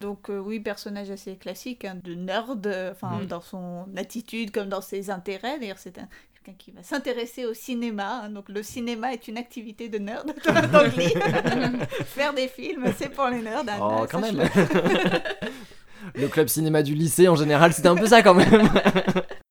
Donc euh, oui, personnage assez classique, hein, de nerd, euh, enfin Mm. dans son attitude comme dans ses intérêts. D'ailleurs, c'est un quelqu'un qui va s'intéresser au cinéma. hein. Donc le cinéma est une activité de nerd dans. Faire des films, c'est pour les nerds. hein, Oh, quand même Le club cinéma du lycée, en général, c'était un peu ça quand même.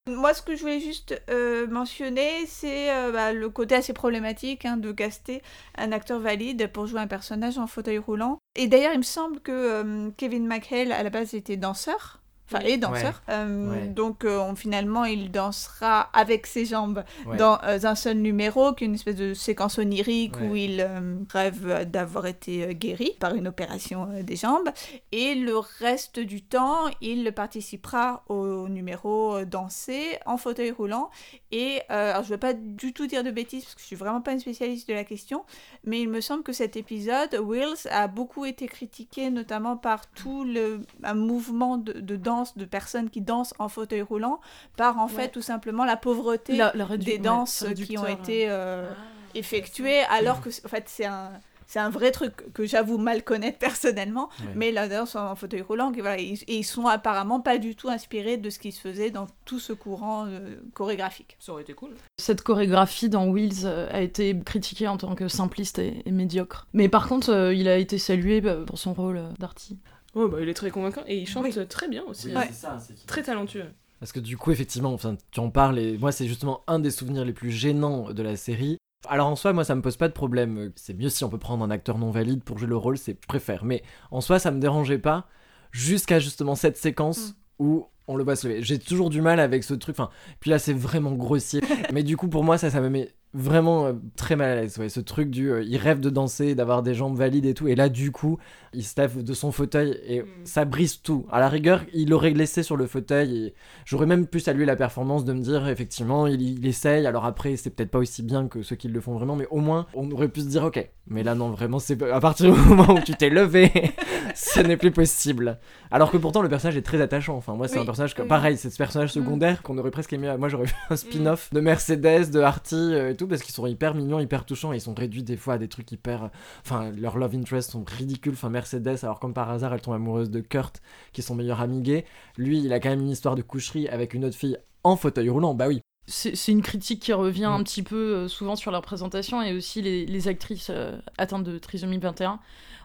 Moi, ce que je voulais juste euh, mentionner, c'est euh, bah, le côté assez problématique hein, de caster un acteur valide pour jouer un personnage en fauteuil roulant. Et d'ailleurs, il me semble que euh, Kevin McHale, à la base, était danseur. Enfin, est danseur. Euh, Ouais. Donc, euh, on- finalement, il dansera avec ses jambes Ouais. dans euh, un seul numéro, qui est une espèce de séquence onirique où il rêve d'avoir été guéri par une opération des jambes. Et le reste du temps, il participera au numéro dansé en fauteuil roulant. Et alors, je ne vais pas du tout dire de bêtises parce que je suis vraiment pas une spécialiste de la question, mais il me semble que cet épisode, Wills, a beaucoup été critiqué, notamment par tout le un mouvement de, de danse de personnes qui dansent en fauteuil roulant, par en fait tout simplement la pauvreté La- la rédu- des danses qui ont été euh, effectuées, alors que en fait c'est un c'est un vrai truc que j'avoue mal connaître personnellement, Ouais. mais la danse en fauteuil roulant, qui, voilà, ils, et ils sont apparemment pas du tout inspirés de ce qui se faisait dans tout ce courant euh, chorégraphique. Ça aurait été cool. Cette chorégraphie dans Wheels euh, a été critiquée en tant que simpliste et, et médiocre. Mais par contre, euh, il a été salué bah, pour son rôle euh, d'Artie. Oh, bah, il est très convaincant et il chante Oui. très bien aussi. Ouais. c'est ça. Très talentueux. Parce que du coup, effectivement, enfin, tu en parles et moi, c'est justement un des souvenirs les plus gênants de la série. Alors en soi, moi, ça me pose pas de problème. C'est mieux si on peut prendre un acteur non valide pour jouer le rôle, c'est je préfère. Mais en soi, ça me dérangeait pas jusqu'à justement cette séquence où on le voit se lever. J'ai toujours du mal avec ce truc. Enfin, puis là, c'est vraiment grossier. Mais du coup, pour moi, ça, ça me met vraiment euh, très mal à l'aise. Ouais, ce truc du, euh, il rêve de danser, d'avoir des jambes valides et tout. Et là, du coup, il se lève de son fauteuil et Mm. ça brise tout. À la rigueur, il aurait laissé sur le fauteuil et j'aurais même pu saluer la performance de me dire, effectivement, il, il essaye. Alors après, c'est peut-être pas aussi bien que ceux qui le font vraiment, mais au moins, on aurait pu se dire, ok. Mais là, non, vraiment, c'est à partir du moment où tu t'es levé, ce n'est plus possible. Alors que pourtant, le personnage est très attachant. Enfin, moi, c'est Oui, un personnage que, oui. pareil, c'est ce personnage Mm. secondaire qu'on aurait presque aimé. Moi, j'aurais vu un spin-off de Mercedes, de Artie euh, et tout, parce qu'ils sont hyper mignons, hyper touchants. Et ils sont réduits des fois à des trucs hyper. Enfin, leurs love interests sont ridicules. Enfin, Mercedes, alors comme par hasard, elle tombe amoureuse de Kurt, qui est son meilleur ami gay. Lui, il a quand même une histoire de coucherie avec une autre fille en fauteuil roulant. Bah oui. C'est une critique qui revient Mm. un petit peu euh, souvent sur leur présentation et aussi les, les actrices euh, atteintes de trisomie 21.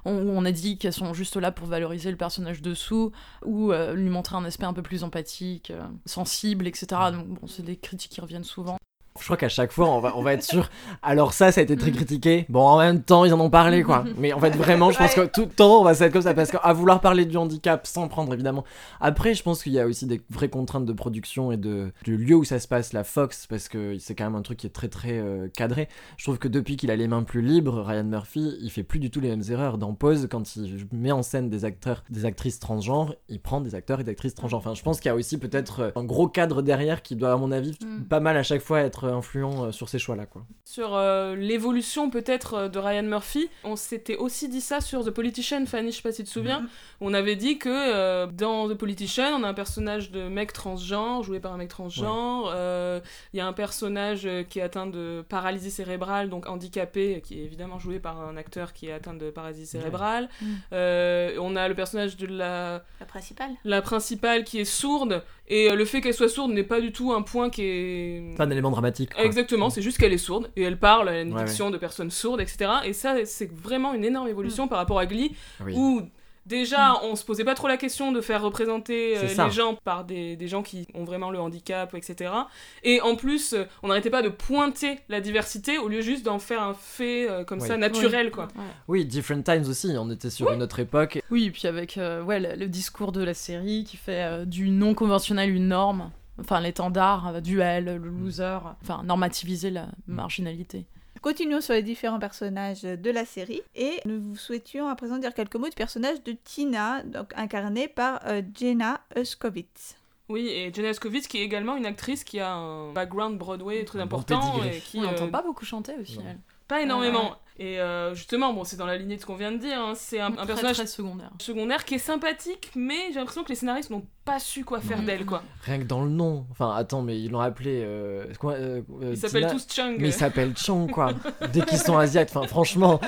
On, on a dit qu'elles sont juste là pour valoriser le personnage dessous ou euh, lui montrer un aspect un peu plus empathique, sensible, etc. Donc bon, c'est des critiques qui reviennent souvent. Je crois qu'à chaque fois, on va, on va être sûr. Alors, ça, ça a été très critiqué. Bon, en même temps, ils en ont parlé, quoi. Mais en fait, vraiment, je pense que tout le temps, on va être comme ça. Parce qu'à vouloir parler du handicap sans prendre, évidemment. Après, je pense qu'il y a aussi des vraies contraintes de production et de, du lieu où ça se passe, la Fox, parce que c'est quand même un truc qui est très, très euh, cadré. Je trouve que depuis qu'il a les mains plus libres, Ryan Murphy, il fait plus du tout les mêmes erreurs. Dans Pause, quand il met en scène des acteurs, des actrices transgenres, il prend des acteurs et des actrices transgenres. Enfin, je pense qu'il y a aussi peut-être euh, un gros cadre derrière qui doit, à mon avis, Mm. pas mal à chaque fois être influent euh, sur ces choix-là, quoi. Sur euh, l'évolution peut-être euh, de Ryan Murphy, on s'était aussi dit ça sur The Politician, Fanny, je sais pas si tu te souviens. On avait dit que euh, dans The Politician, on a un personnage de mec transgenre, joué par un mec transgenre. euh, Il y a un personnage euh, qui est atteint de paralysie cérébrale, donc handicapé, qui est évidemment joué par un acteur qui est atteint de paralysie cérébrale. Mm. Euh, on a le personnage de la, La principale. la principale qui est sourde, et euh, le fait qu'elle soit sourde n'est pas du tout un point qui est... Pas un élément dramatique. Quoi. Exactement, c'est juste qu'elle est sourde et elle parle, elle a une Ouais, diction de personnes sourdes, etc. Et ça, c'est vraiment une énorme évolution par rapport à Glee, Oui. où Déjà, on se posait pas trop la question de faire représenter euh, les gens par des, des gens qui ont vraiment le handicap, etc. Et en plus, euh, on n'arrêtait pas de pointer la diversité au lieu juste d'en faire un fait euh, comme Oui. ça naturel, quoi. Ouais. Oui, Different Times aussi, on était sur une autre époque. Oui, et puis avec euh, ouais, le, le discours de la série qui fait euh, du non conventionnel une norme, enfin l'étendard, euh, duel, le loser, enfin normativiser la marginalité. Continuons sur les différents personnages de la série et nous vous souhaitions à présent dire quelques mots du personnage de Tina, donc incarné par euh, Jenna Uskowitz. Oui, et Jenna Escovitz, qui est également une actrice qui a un background Broadway très Un important et qui on euh, n'entend pas beaucoup chanter aussi. non. elle. pas énormément. Ouais. Et euh, justement, bon, c'est dans la lignée de ce qu'on vient de dire. hein, C'est un, un très, personnage très secondaire. secondaire qui est sympathique, mais j'ai l'impression que les scénaristes n'ont pas su quoi faire Mhm. d'elle, quoi. Rien que dans le nom. Enfin, attends, mais ils l'ont appelé. euh, quoi, euh, euh, Ils s'appellent tous Chung. Mais ils s'appellent Chang, quoi. Dès qu'ils sont asiates. Enfin, franchement,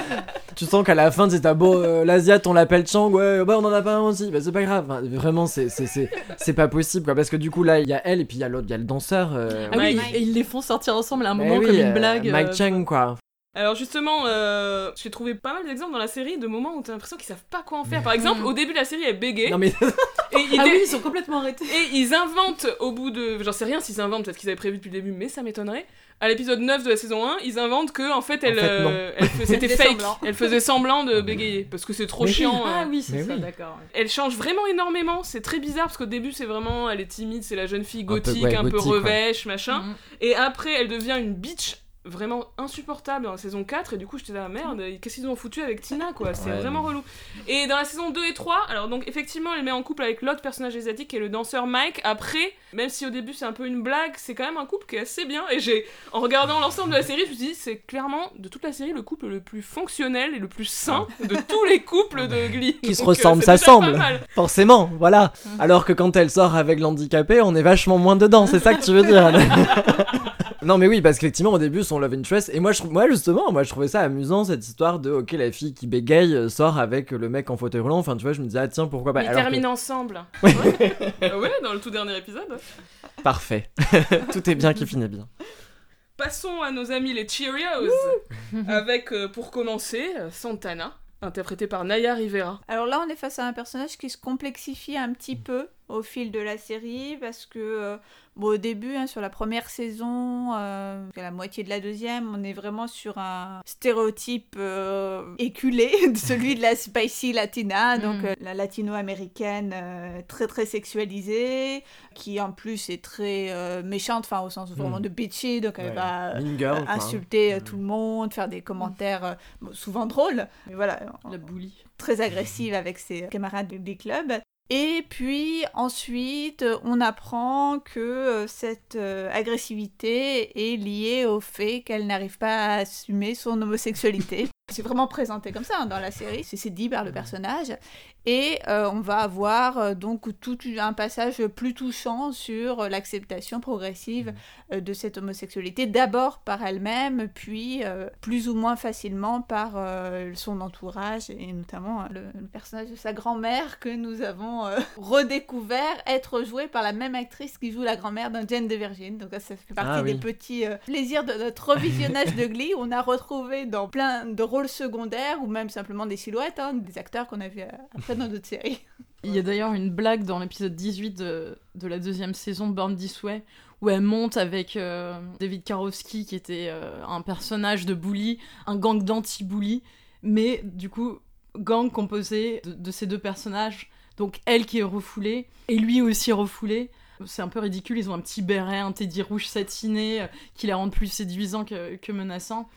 tu sens qu'à la fin, c'est beau. euh, L'asiate, on l'appelle Chang. Ouais, bah, on en a pas un aussi. Bah, c'est pas grave. Enfin, vraiment, c'est- c'est c'est- c'est pas possible, quoi. Parce que du coup, là, il y a elle et puis il y a l'autre, il y a le danseur. euh, Ah oui, Mike. et ils les font sortir ensemble à un eh moment oui, comme une euh, blague. Mike euh, Chang, quoi. Alors justement, euh, j'ai trouvé pas mal d'exemples dans la série de moments où t'as l'impression qu'ils savent pas quoi en faire. Par exemple, Mhm. au début de la série, elle bégayait Non, mais. et, ils Ah dé- oui, ils sont complètement arrêtés. et ils inventent au bout de... J'en sais rien s'ils inventent, peut-être qu'ils avaient prévu depuis le début, mais ça m'étonnerait. À l'épisode 9 de la saison 1, ils inventent que en fait, elle, fait, euh, c'était faisait fake. semblant. Elle faisait semblant de bégayer parce que c'est trop Mais oui. chiant. Ah euh. oui, c'est ça, oui. d'accord. Elle change vraiment énormément, c'est très bizarre parce qu'au début c'est vraiment, elle est timide, c'est la jeune fille peu, gothique, ouais, un peu ouais. revêche, machin. Mhm. Et après elle devient une bitch vraiment insupportable dans la saison 4 et du coup j'étais là merde qu'est-ce qu'ils ont foutu avec Tina quoi? C'est Ouais, vraiment relou et dans la saison 2 et 3 alors donc effectivement elle met en couple avec l'autre personnage asiatique qui est le danseur Mike après même si au début c'est un peu une blague c'est quand même un couple qui est assez bien et j'ai en regardant l'ensemble de la série je me suis dit c'est clairement de toute la série le couple le plus fonctionnel et le plus sain de tous les couples de Glee Qui se Donc, euh, ressemblent, s'assemblent. pas mal. Forcément, voilà. Mhm. Alors que quand elle sort avec l'handicapé, on est vachement moins dedans, c'est ça que tu veux dire Non mais oui, parce qu'effectivement au début son love interest, et moi, je, moi justement, moi je trouvais ça amusant cette histoire de ok la fille qui bégaye euh, sort avec le mec en fauteuil roulant, enfin tu vois je me disais ah tiens pourquoi pas. Ils Alors que- terminent ensemble. Ouais. Ouais. Euh, ouais, dans le tout dernier épisode. Parfait, tout est bien qui finit bien. Passons à nos amis les Cheerios. avec, euh, pour commencer, Santana, interprété par Naya Rivera. Alors là, on est face à un personnage qui se complexifie un petit peu au fil de la série parce que, euh, bon, au début, hein, sur la première saison, euh, à la moitié de la deuxième, on est vraiment sur un stéréotype euh, éculé, celui de la spicy latina, donc Mhm. euh, la latino-américaine euh, très très sexualisée, qui en plus est très méchante, enfin au sens vraiment Mhm. de bitchy, donc elle va girl, quoi. insulter tout le monde, faire des commentaires souvent drôles, mais voilà, La bully. très agressive avec ses camarades du du club. Et puis ensuite, on apprend que euh, cette euh, agressivité est liée au fait qu'elle n'arrive pas à assumer son homosexualité. C'est vraiment présenté comme ça hein, dans la série, c'est dit par le personnage. Et euh, on va avoir euh, donc tout un passage plus touchant sur euh, l'acceptation progressive euh, de cette homosexualité, d'abord par elle-même, puis plus ou moins facilement par son entourage, et notamment le, le personnage de sa grand-mère que nous avons redécouvert être joué par la même actrice qui joue la grand-mère dans Jane de Virgin. Donc ça, fait partie Ah oui. des petits plaisirs de notre revisionnage de Glee. On a retrouvé dans plein de rôles secondaires ou même simplement des silhouettes, hein, des acteurs qu'on a vus euh, après dans d'autres séries. Il y a d'ailleurs une blague dans l'épisode 18 de, de la deuxième saison Born This Way où elle monte avec euh, David Karofsky qui était euh, un personnage de bully, un gang d'anti-bully, mais du coup gang composé de, de ces deux personnages, donc elle qui est refoulée et lui aussi refoulé. C'est un peu ridicule, ils ont un petit béret, un teddy rouge satiné qui les rendent plus séduisants que, que menaçants.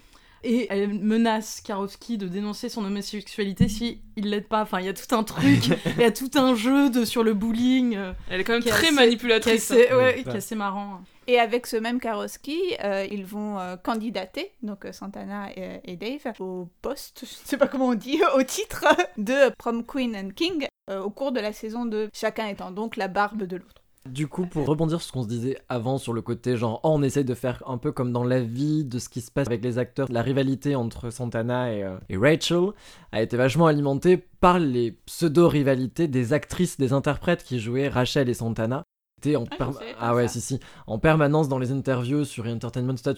Et elle menace Karofsky de dénoncer son homosexualité si il l'aide pas. Enfin, il y a tout un truc, il y a tout un jeu de, sur le bullying euh, Elle est quand même très assez- qui est manipulatrice. hein. assez, ouais, Oui, qui est assez marrant. Et avec ce même Karofsky, euh, ils vont euh, candidater, donc Santana et, et Dave, au poste, je ne sais pas comment on dit, au titre de Prom Queen and King euh, au cours de la saison 2, chacun étant donc la barbe de l'autre. Du coup, pour rebondir sur ce qu'on se disait avant sur le côté genre, oh, on essaye de faire un peu comme dans la vie de ce qui se passe avec les acteurs, la rivalité entre Santana et, euh, et Rachel a été vachement alimentée par les pseudo-rivalités des actrices, des interprètes qui jouaient Rachel et Santana. T'es en Ah, ah ouais ça. si si. En permanence dans les interviews sur Entertainment Stat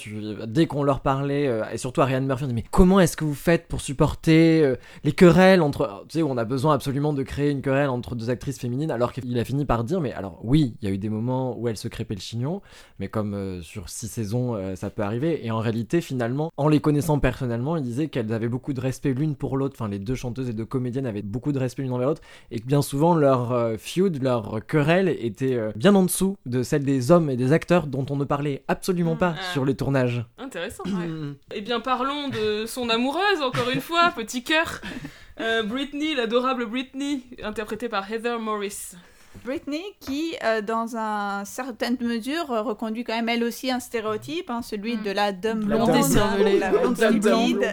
dès qu'on leur parlait euh, et surtout Ariane Murphy on dit mais comment est-ce que vous faites pour supporter euh, les querelles entre tu sais on a besoin absolument de créer une querelle entre deux actrices féminines alors qu'il a fini par dire mais alors oui il y a eu des moments où elles se crépaient le chignon mais comme euh, sur six saisons ça peut arriver. Et en réalité finalement en les connaissant personnellement il disait qu'elles avaient beaucoup de respect l'une pour l'autre. Enfin les deux chanteuses et deux comédiennes avaient beaucoup de respect l'une envers l'autre. Et que bien souvent leur feud, leur querelle était bien en dessous de celle des hommes et des acteurs dont on ne parlait absolument pas Ah. sur les tournages. Intéressant. Eh bien, parlons de son amoureuse, encore une fois, petit cœur. Euh, Britney, l'adorable Britney, interprétée par Heather Morris. Britney, qui, euh, dans un certaine mesure, euh, reconduit quand même elle aussi un stéréotype, hein, celui Mm. de la dame Blonde la blonde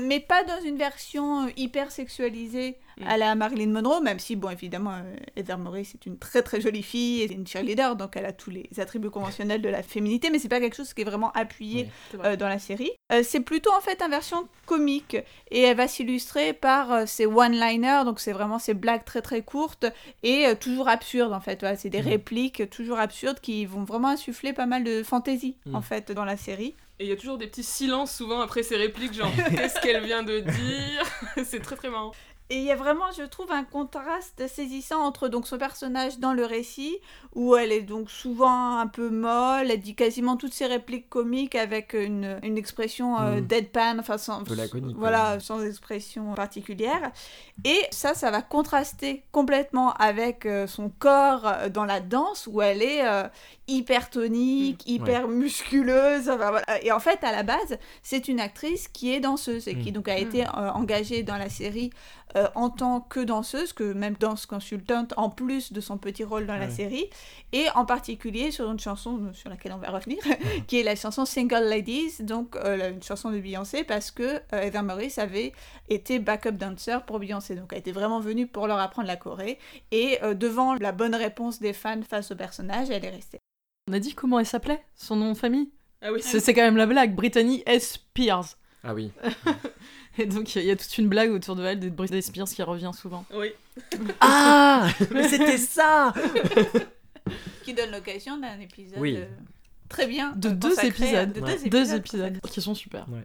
mais pas dans une version hyper sexualisée Mm. à la Marilyn Monroe, même si, bon, évidemment, euh, Heather Morris est une très très jolie fille, et une cheerleader, donc elle a tous les attributs conventionnels de la féminité, mais c'est pas quelque chose qui est vraiment appuyé Oui, c'est vrai. euh, dans la série. Euh, c'est plutôt en fait une version comique, et elle va s'illustrer par euh, ses one-liners, donc c'est vraiment ces blagues très très courtes, et euh, toujours absurdes en fait, Voilà, c'est des Mm. répliques toujours absurdes qui vont vraiment insuffler pas mal de fantaisie Mm. en fait dans la série. Et il y a toujours des petits silences souvent après ces répliques, genre qu'est-ce qu'elle vient de dire? C'est très très marrant. Et il y a vraiment, je trouve, un contraste saisissant entre donc son personnage dans le récit, où elle est donc souvent un peu molle, elle dit quasiment toutes ses répliques comiques avec une, une expression euh, Mm. deadpan, enfin sans, voilà, ouais. sans expression particulière. Et ça, ça va contraster complètement avec euh, son corps euh, dans la danse, où elle est euh, hyper tonique, hyper musculeuse. enfin, voilà. Et en fait, à la base, c'est une actrice qui est danseuse et qui Mm. donc a été euh, engagée dans la série euh, en tant que danseuse, que même danse consultante, en plus de son petit rôle dans la série, et en particulier sur une chanson sur laquelle on va revenir, qui est la chanson Single Ladies, donc euh, une chanson de Beyoncé, parce que euh, Heather Morris avait été backup dancer pour Beyoncé, donc elle était vraiment venue pour leur apprendre la Corée, et euh, devant la bonne réponse des fans face au personnage, elle est restée. On a dit comment elle s'appelait? Son nom de famille? Ah oui, C'est c'est quand même la blague. Brittany S. Spears. Ah oui. Et donc il y a toute une blague autour de elle de Britney Spears qui revient souvent. oui. Ah Mais c'était ça Qui donne l'occasion d'un épisode Oui. euh, très bien. De euh, deux épisodes. de Ouais. deux Deux épisodes. épisodes qui sont super. Ouais.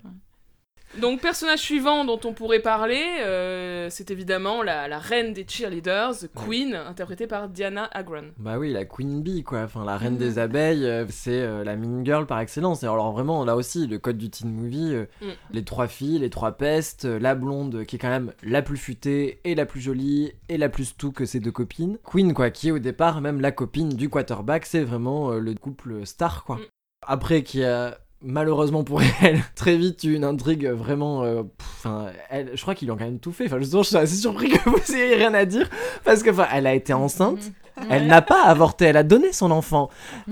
Donc, personnage suivant dont on pourrait parler, euh, c'est évidemment la, la reine des cheerleaders, Queen, interprétée par Diana Agron. Bah oui, la Queen Bee, quoi. Enfin, la reine Mhm. des abeilles, euh, c'est euh, la mean girl par excellence. Et alors, vraiment, là aussi, le code du teen movie, Mm. les trois filles, les trois pestes, la blonde qui est quand même la plus futée et la plus jolie et la plus tout que ses deux copines. Queen, quoi, qui est au départ même la copine du quarterback, c'est vraiment le couple star, quoi. Mm. Après, qui a malheureusement pour elle très vite une intrigue vraiment euh, je crois qu'ils lui ont quand même tout fait. Enfin je suis assez surpris que vous ayez rien à dire parce que enfin elle a été enceinte elle n'a pas avorté, elle a donné son enfant.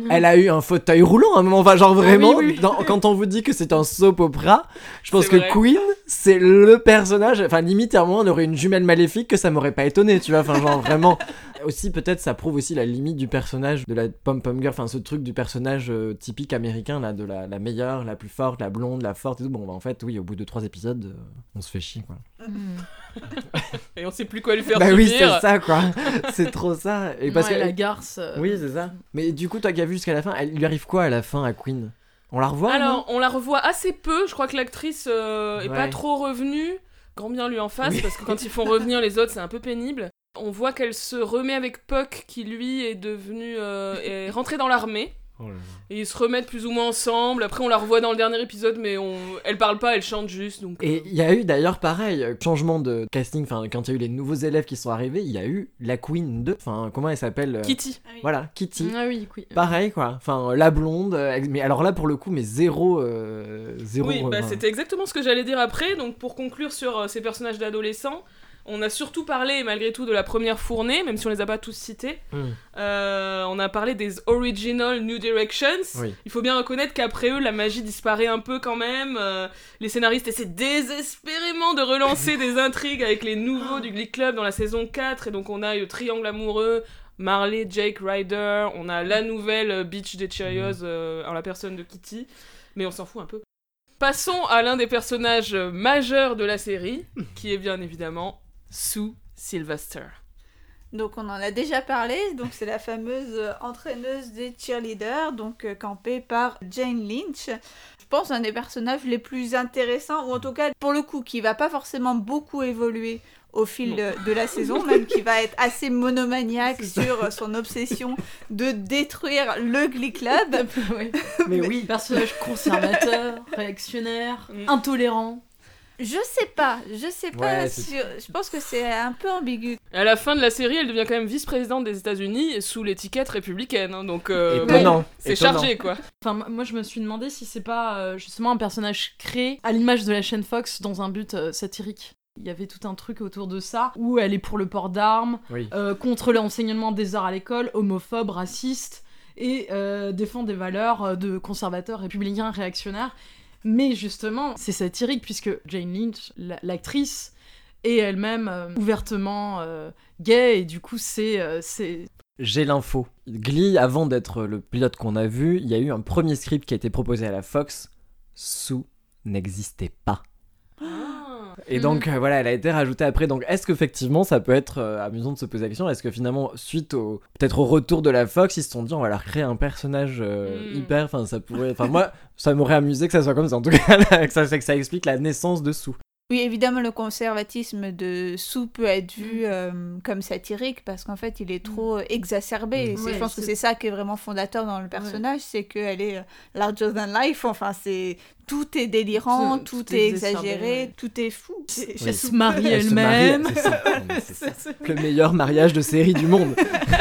Elle a eu un fauteuil roulant à un moment. Enfin, genre vraiment, oui, oui. dans- quand on vous dit que c'est un soap opera, je pense que vrai. Queen, c'est le personnage. Enfin, limite, à un moment, on aurait une jumelle maléfique que ça m'aurait pas étonné, tu vois. Enfin, genre vraiment. Aussi, peut-être, ça prouve aussi la limite du personnage de la pom-pom girl. Enfin, ce truc du personnage euh, typique américain, là, de la, la meilleure, la plus forte, la blonde, la forte et tout. Bon, bah, en fait, oui, au bout de trois épisodes, euh, on se fait chier, quoi. Et on sait plus quoi lui faire bah oui, c'est ça, quoi. c'est trop ça. Et parce Ouais, que la garce. euh, Oui, c'est ça. Mais du coup, toi qui as vu jusqu'à la fin, elle il lui arrive quoi à la fin à Queen? On la revoit Alors, on la revoit assez peu. Je crois que l'actrice euh, est pas trop revenue. Grand bien lui en face, Oui. parce que quand ils font revenir les autres, c'est un peu pénible. On voit qu'elle se remet avec Puck, qui lui est devenu. euh, est rentré dans l'armée. Non Et ils se remettent plus ou moins ensemble. Après, on la revoit dans le dernier épisode, mais on... elle parle pas, elle chante juste. Donc, Et euh, il y a eu d'ailleurs pareil, euh, changement de casting, enfin quand il y a eu les nouveaux élèves qui sont arrivés, il y a eu la Queen 2, enfin comment elle s'appelle euh, Kitty. Voilà, Kitty. Ah oui, oui. Pareil quoi, enfin la blonde, mais alors là pour le coup, mais zéro, euh, zéro. Oui, bah, c'était exactement ce que j'allais dire après. Donc, pour conclure sur euh, ces personnages d'adolescents, on a surtout parlé, malgré tout, de la première fournée, même si on les a pas tous cités. hmm, Euh, on a parlé des Original New Directions. Oui. Il faut bien reconnaître qu'après eux, la magie disparaît un peu quand même. Euh, les scénaristes essaient désespérément de relancer des intrigues avec les nouveaux du Glee Club dans la saison 4. Et donc, on a le triangle amoureux. Marley, Jake, Ryder, on a la nouvelle euh, Beach des Cheerios euh, en la personne de Kitty, mais on s'en fout un peu. Passons à l'un des personnages majeurs de la série, qui est bien évidemment Sue Sylvester. Donc on en a déjà parlé, donc c'est la fameuse entraîneuse des cheerleaders, donc euh, campée par Jane Lynch. Je pense un des personnages les plus intéressants, ou en tout cas pour le coup qui va pas forcément beaucoup évoluer au fil de, de la saison, même qui va être assez monomaniaque sur euh, son obsession de détruire le Glee Club. Oui. Mais oui. Personnage conservateur, réactionnaire, Mm. intolérant. Je sais pas, je sais pas. Ouais, c'est- sur- Je pense que c'est un peu ambigu. À la fin de la série, elle devient quand même vice-présidente des États-Unis sous l'étiquette républicaine. hein, donc euh, Étonnant. c'est chargé quoi. Enfin, moi, je me suis demandé si c'est pas euh, justement un personnage créé à l'image de la chaîne Fox dans un but euh, satirique. Il y avait tout un truc autour de ça, où elle est pour le port d'armes, Oui. euh, contre l'enseignement des arts à l'école, homophobe, raciste, et euh, défend des valeurs de conservateurs républicains réactionnaires. Mais justement, c'est satirique, puisque Jane Lynch, la- l'actrice, est elle-même euh, ouvertement euh, gay, et du coup, c'est... euh, c'est J'ai l'info. Glee, avant d'être le pilote qu'on a vu, il y a eu un premier script qui a été proposé à la Fox. Sue n'existait pas. Et donc euh, voilà, elle a été rajoutée après. Donc est-ce qu'effectivement ça peut être euh, amusant de se poser la question? Est-ce que finalement, suite au peut-être au retour de la Fox, ils se sont dit on va leur créer un personnage euh, Mm. hyper. Enfin ça pourrait. Enfin moi, ça m'aurait amusé que ça soit comme ça. En tout cas, là, que ça, que ça explique la naissance de Sue. Oui, évidemment, le conservatisme de Sue peut être vu euh, comme satirique parce qu'en fait, il est trop euh, exacerbé. Mm. Ouais, je pense que c'est- ça qui est vraiment fondateur dans le personnage, c'est qu'elle est euh, larger than life. Enfin, c'est tout est délirant, Tout- est est exagéré, ouais. tout est fou. Oui. Elle se marie elle-même. Le meilleur mariage de série du monde.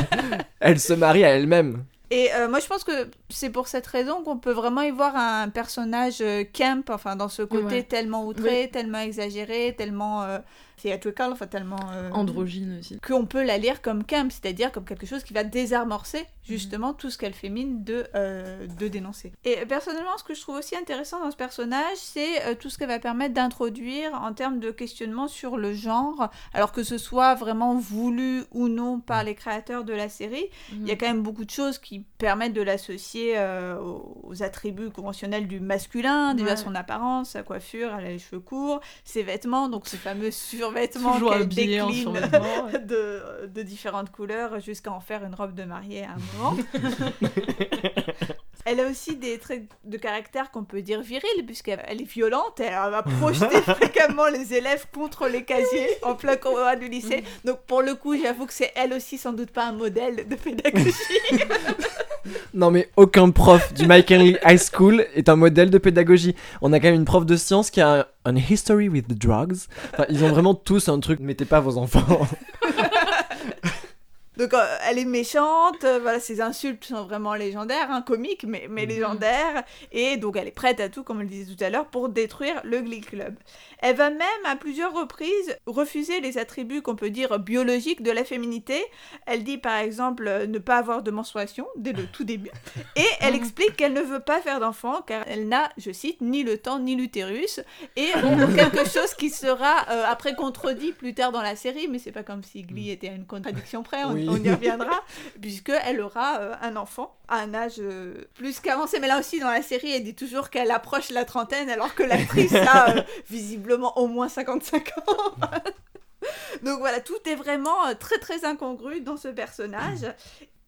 elle se marie à elle-même. Et euh, moi, je pense que c'est pour cette raison qu'on peut vraiment y voir un personnage euh, camp, enfin, dans ce côté Ouais. tellement outré, tellement exagéré, tellement euh, theatrical, enfin, tellement. euh, Androgyne aussi. qu'on peut la lire comme camp, c'est-à-dire comme quelque chose qui va désamorcer justement tout ce qu'elle fait mine de, euh, de dénoncer. Et personnellement, ce que je trouve aussi intéressant dans ce personnage, c'est tout ce qu'elle va permettre d'introduire en termes de questionnement sur le genre, alors que ce soit vraiment voulu ou non par les créateurs de la série, il y a quand même beaucoup de choses qui permettent de l'associer euh, aux, attributs conventionnels du masculin, déjà Ouais. son apparence, sa coiffure, elle a les cheveux courts, ses vêtements, donc ce fameux survêtement qu'elle décline de, de différentes couleurs jusqu'à en faire une robe de mariée à un moment. Elle a aussi des traits de caractère qu'on peut dire viril, puisqu'elle elle est violente, elle va projeter fréquemment les élèves contre les casiers en plein couloir du lycée. Donc pour le coup, j'avoue que c'est elle aussi sans doute pas un modèle de pédagogie. Non mais aucun prof du Mike Henry High School est un modèle de pédagogie. On a quand même une prof de sciences qui a un, un history with the drugs. Enfin, ils ont vraiment tous un truc. Mettez pas vos enfants. Donc euh, elle est méchante, euh, voilà, ses insultes sont vraiment légendaires, hein, comiques, mais, mais légendaires, et donc elle est prête à tout, comme on le disait tout à l'heure, pour détruire le Glee Club. Elle va même à plusieurs reprises refuser les attributs qu'on peut dire biologiques de la féminité. Elle dit par exemple euh, ne pas avoir de menstruation dès le tout début, et elle explique qu'elle ne veut pas faire d'enfant car elle n'a, je cite, ni le temps ni l'utérus, et quelque chose qui sera euh, après contredit plus tard dans la série, mais c'est pas comme si Glee était à une contradiction près, on, Oui. on y reviendra, puisqu'elle aura euh, un enfant à un âge euh, plus qu'avancé. Mais là aussi, dans la série, elle dit toujours qu'elle approche la trentaine, alors que l'actrice a euh, au moins 55 ans. Donc voilà, tout est vraiment euh, très très incongru dans ce personnage.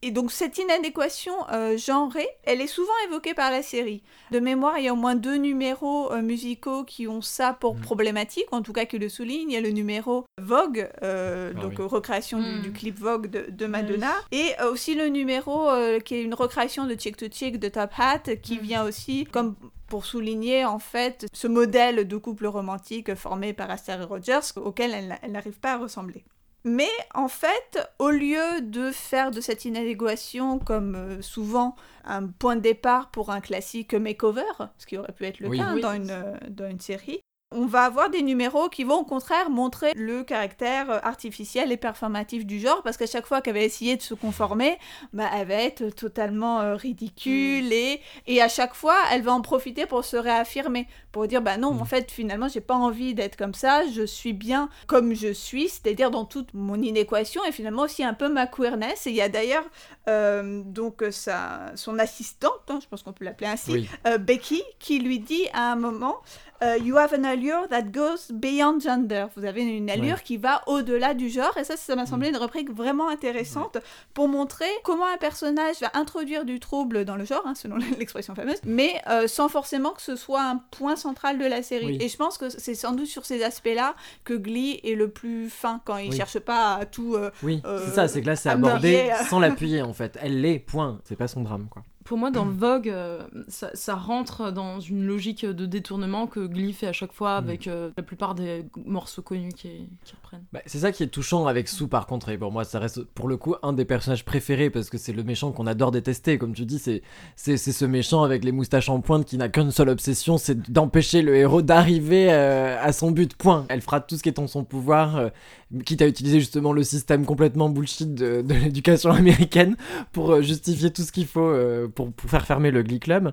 Et donc cette inadéquation euh, genrée, elle est souvent évoquée par la série. De mémoire, il y a au moins deux numéros euh, musicaux qui ont ça pour problématique, en tout cas qui le soulignent. Il y a le numéro Vogue, euh, Ah donc oui. recréation du- Mm. du, clip Vogue de, de Madonna, et aussi le numéro euh, qui est une recréation de Chick to Chick de Top Hat, qui Mm. vient aussi comme pour souligner en fait ce modèle de couple romantique formé par Aster et Rogers auquel elle, n'a- elle n'arrive pas à ressembler. Mais en fait, au lieu de faire de cette inadéquation comme euh, souvent un point de départ pour un classique makeover, ce qui aurait pu être le Oui. cas hein, Oui, dans, une, euh, dans une série, on va avoir des numéros qui vont au contraire montrer le caractère euh, artificiel et performatif du genre, parce qu'à chaque fois qu'elle va essayer de se conformer, bah, elle va être totalement euh, ridicule et, et à chaque fois, elle va en profiter pour se réaffirmer, pour dire bah non, Mm. en fait, finalement, j'ai pas envie d'être comme ça, je suis bien comme je suis, c'est-à-dire dans toute mon inéquation et finalement aussi un peu ma queerness. Et il y a d'ailleurs euh, donc euh, sa, son assistante, hein, je pense qu'on peut l'appeler ainsi, Oui. euh, Becky, qui lui dit à un moment euh, You have an allure that goes beyond gender. Vous avez une allure Ouais. qui va au-delà du genre. Et ça, ça m'a semblé une rubrique vraiment intéressante pour montrer comment un personnage va introduire du trouble dans le genre, hein, selon l'expression fameuse, mais sans forcément que ce soit un point central de la série. Oui. Et je pense que c'est sans doute sur ces aspects-là que Glee est le plus fin, quand il Oui. cherche pas à tout... euh, Oui, Euh, c'est ça, c'est que là c'est abordé euh. sans l'appuyer en fait. Elle l'est, point. C'est pas son drame quoi. Pour moi, dans Vogue, euh, ça, ça rentre dans une logique de détournement que Glee fait à chaque fois Mm. avec euh, la plupart des morceaux connus qui, qui reprennent. Bah, c'est ça qui est touchant avec Sue par contre, et pour moi ça reste pour le coup un des personnages préférés parce que c'est le méchant qu'on adore détester, comme tu dis, c'est, c'est, c'est ce méchant avec les moustaches en pointe qui n'a qu'une seule obsession, c'est d'empêcher le héros d'arriver euh, à son but, point. Elle fera tout ce qui est en son pouvoir, euh, quitte à utiliser justement le système complètement bullshit de, de l'éducation américaine pour justifier tout ce qu'il faut pour, pour faire fermer le Glee Club.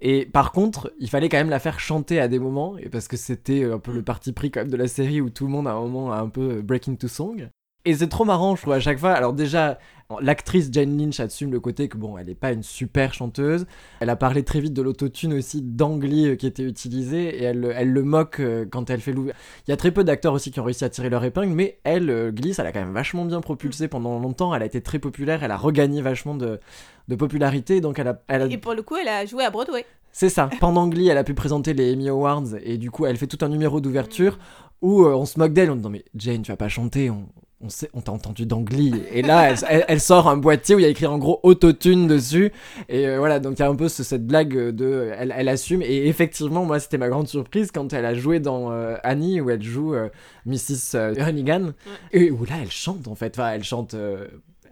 Et par contre, il fallait quand même la faire chanter à des moments, et parce que c'était un peu le parti pris quand même de la série où tout le monde à un moment a un peu euh, break into song. Et c'est trop marrant, je trouve, à chaque fois. Alors déjà, l'actrice Jane Lynch assume le côté que bon, elle n'est pas une super chanteuse. Elle a parlé très vite de l'autotune aussi d'Angly euh, qui était utilisé, et elle, elle le moque euh, quand elle fait l'ou... Il y a très peu d'acteurs aussi qui ont réussi à tirer leur épingle, mais elle, Glee, ça l'a quand même vachement bien propulsé pendant longtemps. Elle a été très populaire, elle a regagné vachement de, de popularité, donc elle a, elle a Et pour le coup, elle a joué à Broadway. c'est ça. Pendant Glee, elle a pu présenter les Emmy Awards et du coup, elle fait tout un numéro d'ouverture où euh, on se moque d'elle. On dit non mais Jane, tu vas pas chanter. On, on sait, on t'a entendu dans Glee. Et là, elle, elle- elle sort un boîtier où il y a écrit en gros autotune dessus. Et euh, voilà, donc il y a un peu ce- cette blague de, elle, elle assume. Et effectivement, moi, c'était ma grande surprise quand elle a joué dans euh, Annie où elle joue euh, Mrs. Hannigan et où là, elle chante en fait. Enfin, elle chante.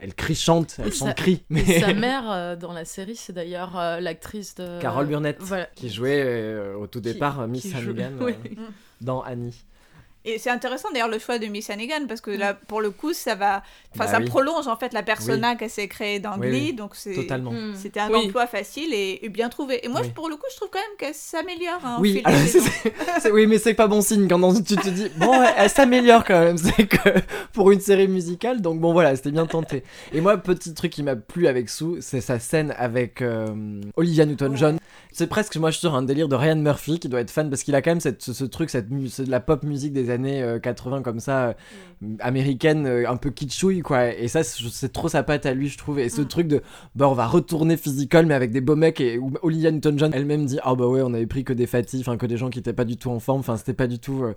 Elle crie chante, elle ça- crie. Et Mais sa mère euh, dans la série, c'est d'ailleurs euh, l'actrice de. Carole Burnett. Voilà. qui jouait euh, au tout départ Miss joue- Hannigan Oui. dans Annie. Et c'est intéressant d'ailleurs le choix de Miss Hannigan parce que là, pour le coup, ça va, enfin, Bah ça oui. prolonge en fait la persona qu'elle s'est créée dans Glee, oui. donc c'est Totalement. Mm. C'était un Oui. emploi facile et, et bien trouvé. Et moi, je- pour le coup, je trouve quand même qu'elle s'améliore. hein, au Oui, fil des alors, c'est- saisons. c'est- c'est- oui, mais c'est pas bon signe quand dans- tu te dis bon, elle, elle s'améliore quand même. C'est que pour une série musicale, donc bon voilà, c'était bien tenté. Et moi, petit truc qui m'a plu avec Sue, c'est sa scène avec euh, Olivia Newton-John. C'est presque, moi je suis sur un délire de Ryan Murphy qui doit être fan parce qu'il a quand même cette, ce, ce truc, cette mu- c'est de la pop musique des années euh, 80 comme ça, euh, américaine, euh, un peu kitschouille quoi. Et ça, c'est trop sa patte à lui, je trouve. Et ce Mm. truc de bah on va retourner physical mais avec des beaux mecs et où Olivia Newton-John elle-même dit ah bah ouais on avait pris que des fatigues, enfin que des gens qui étaient pas du tout en forme, enfin c'était pas du tout, euh,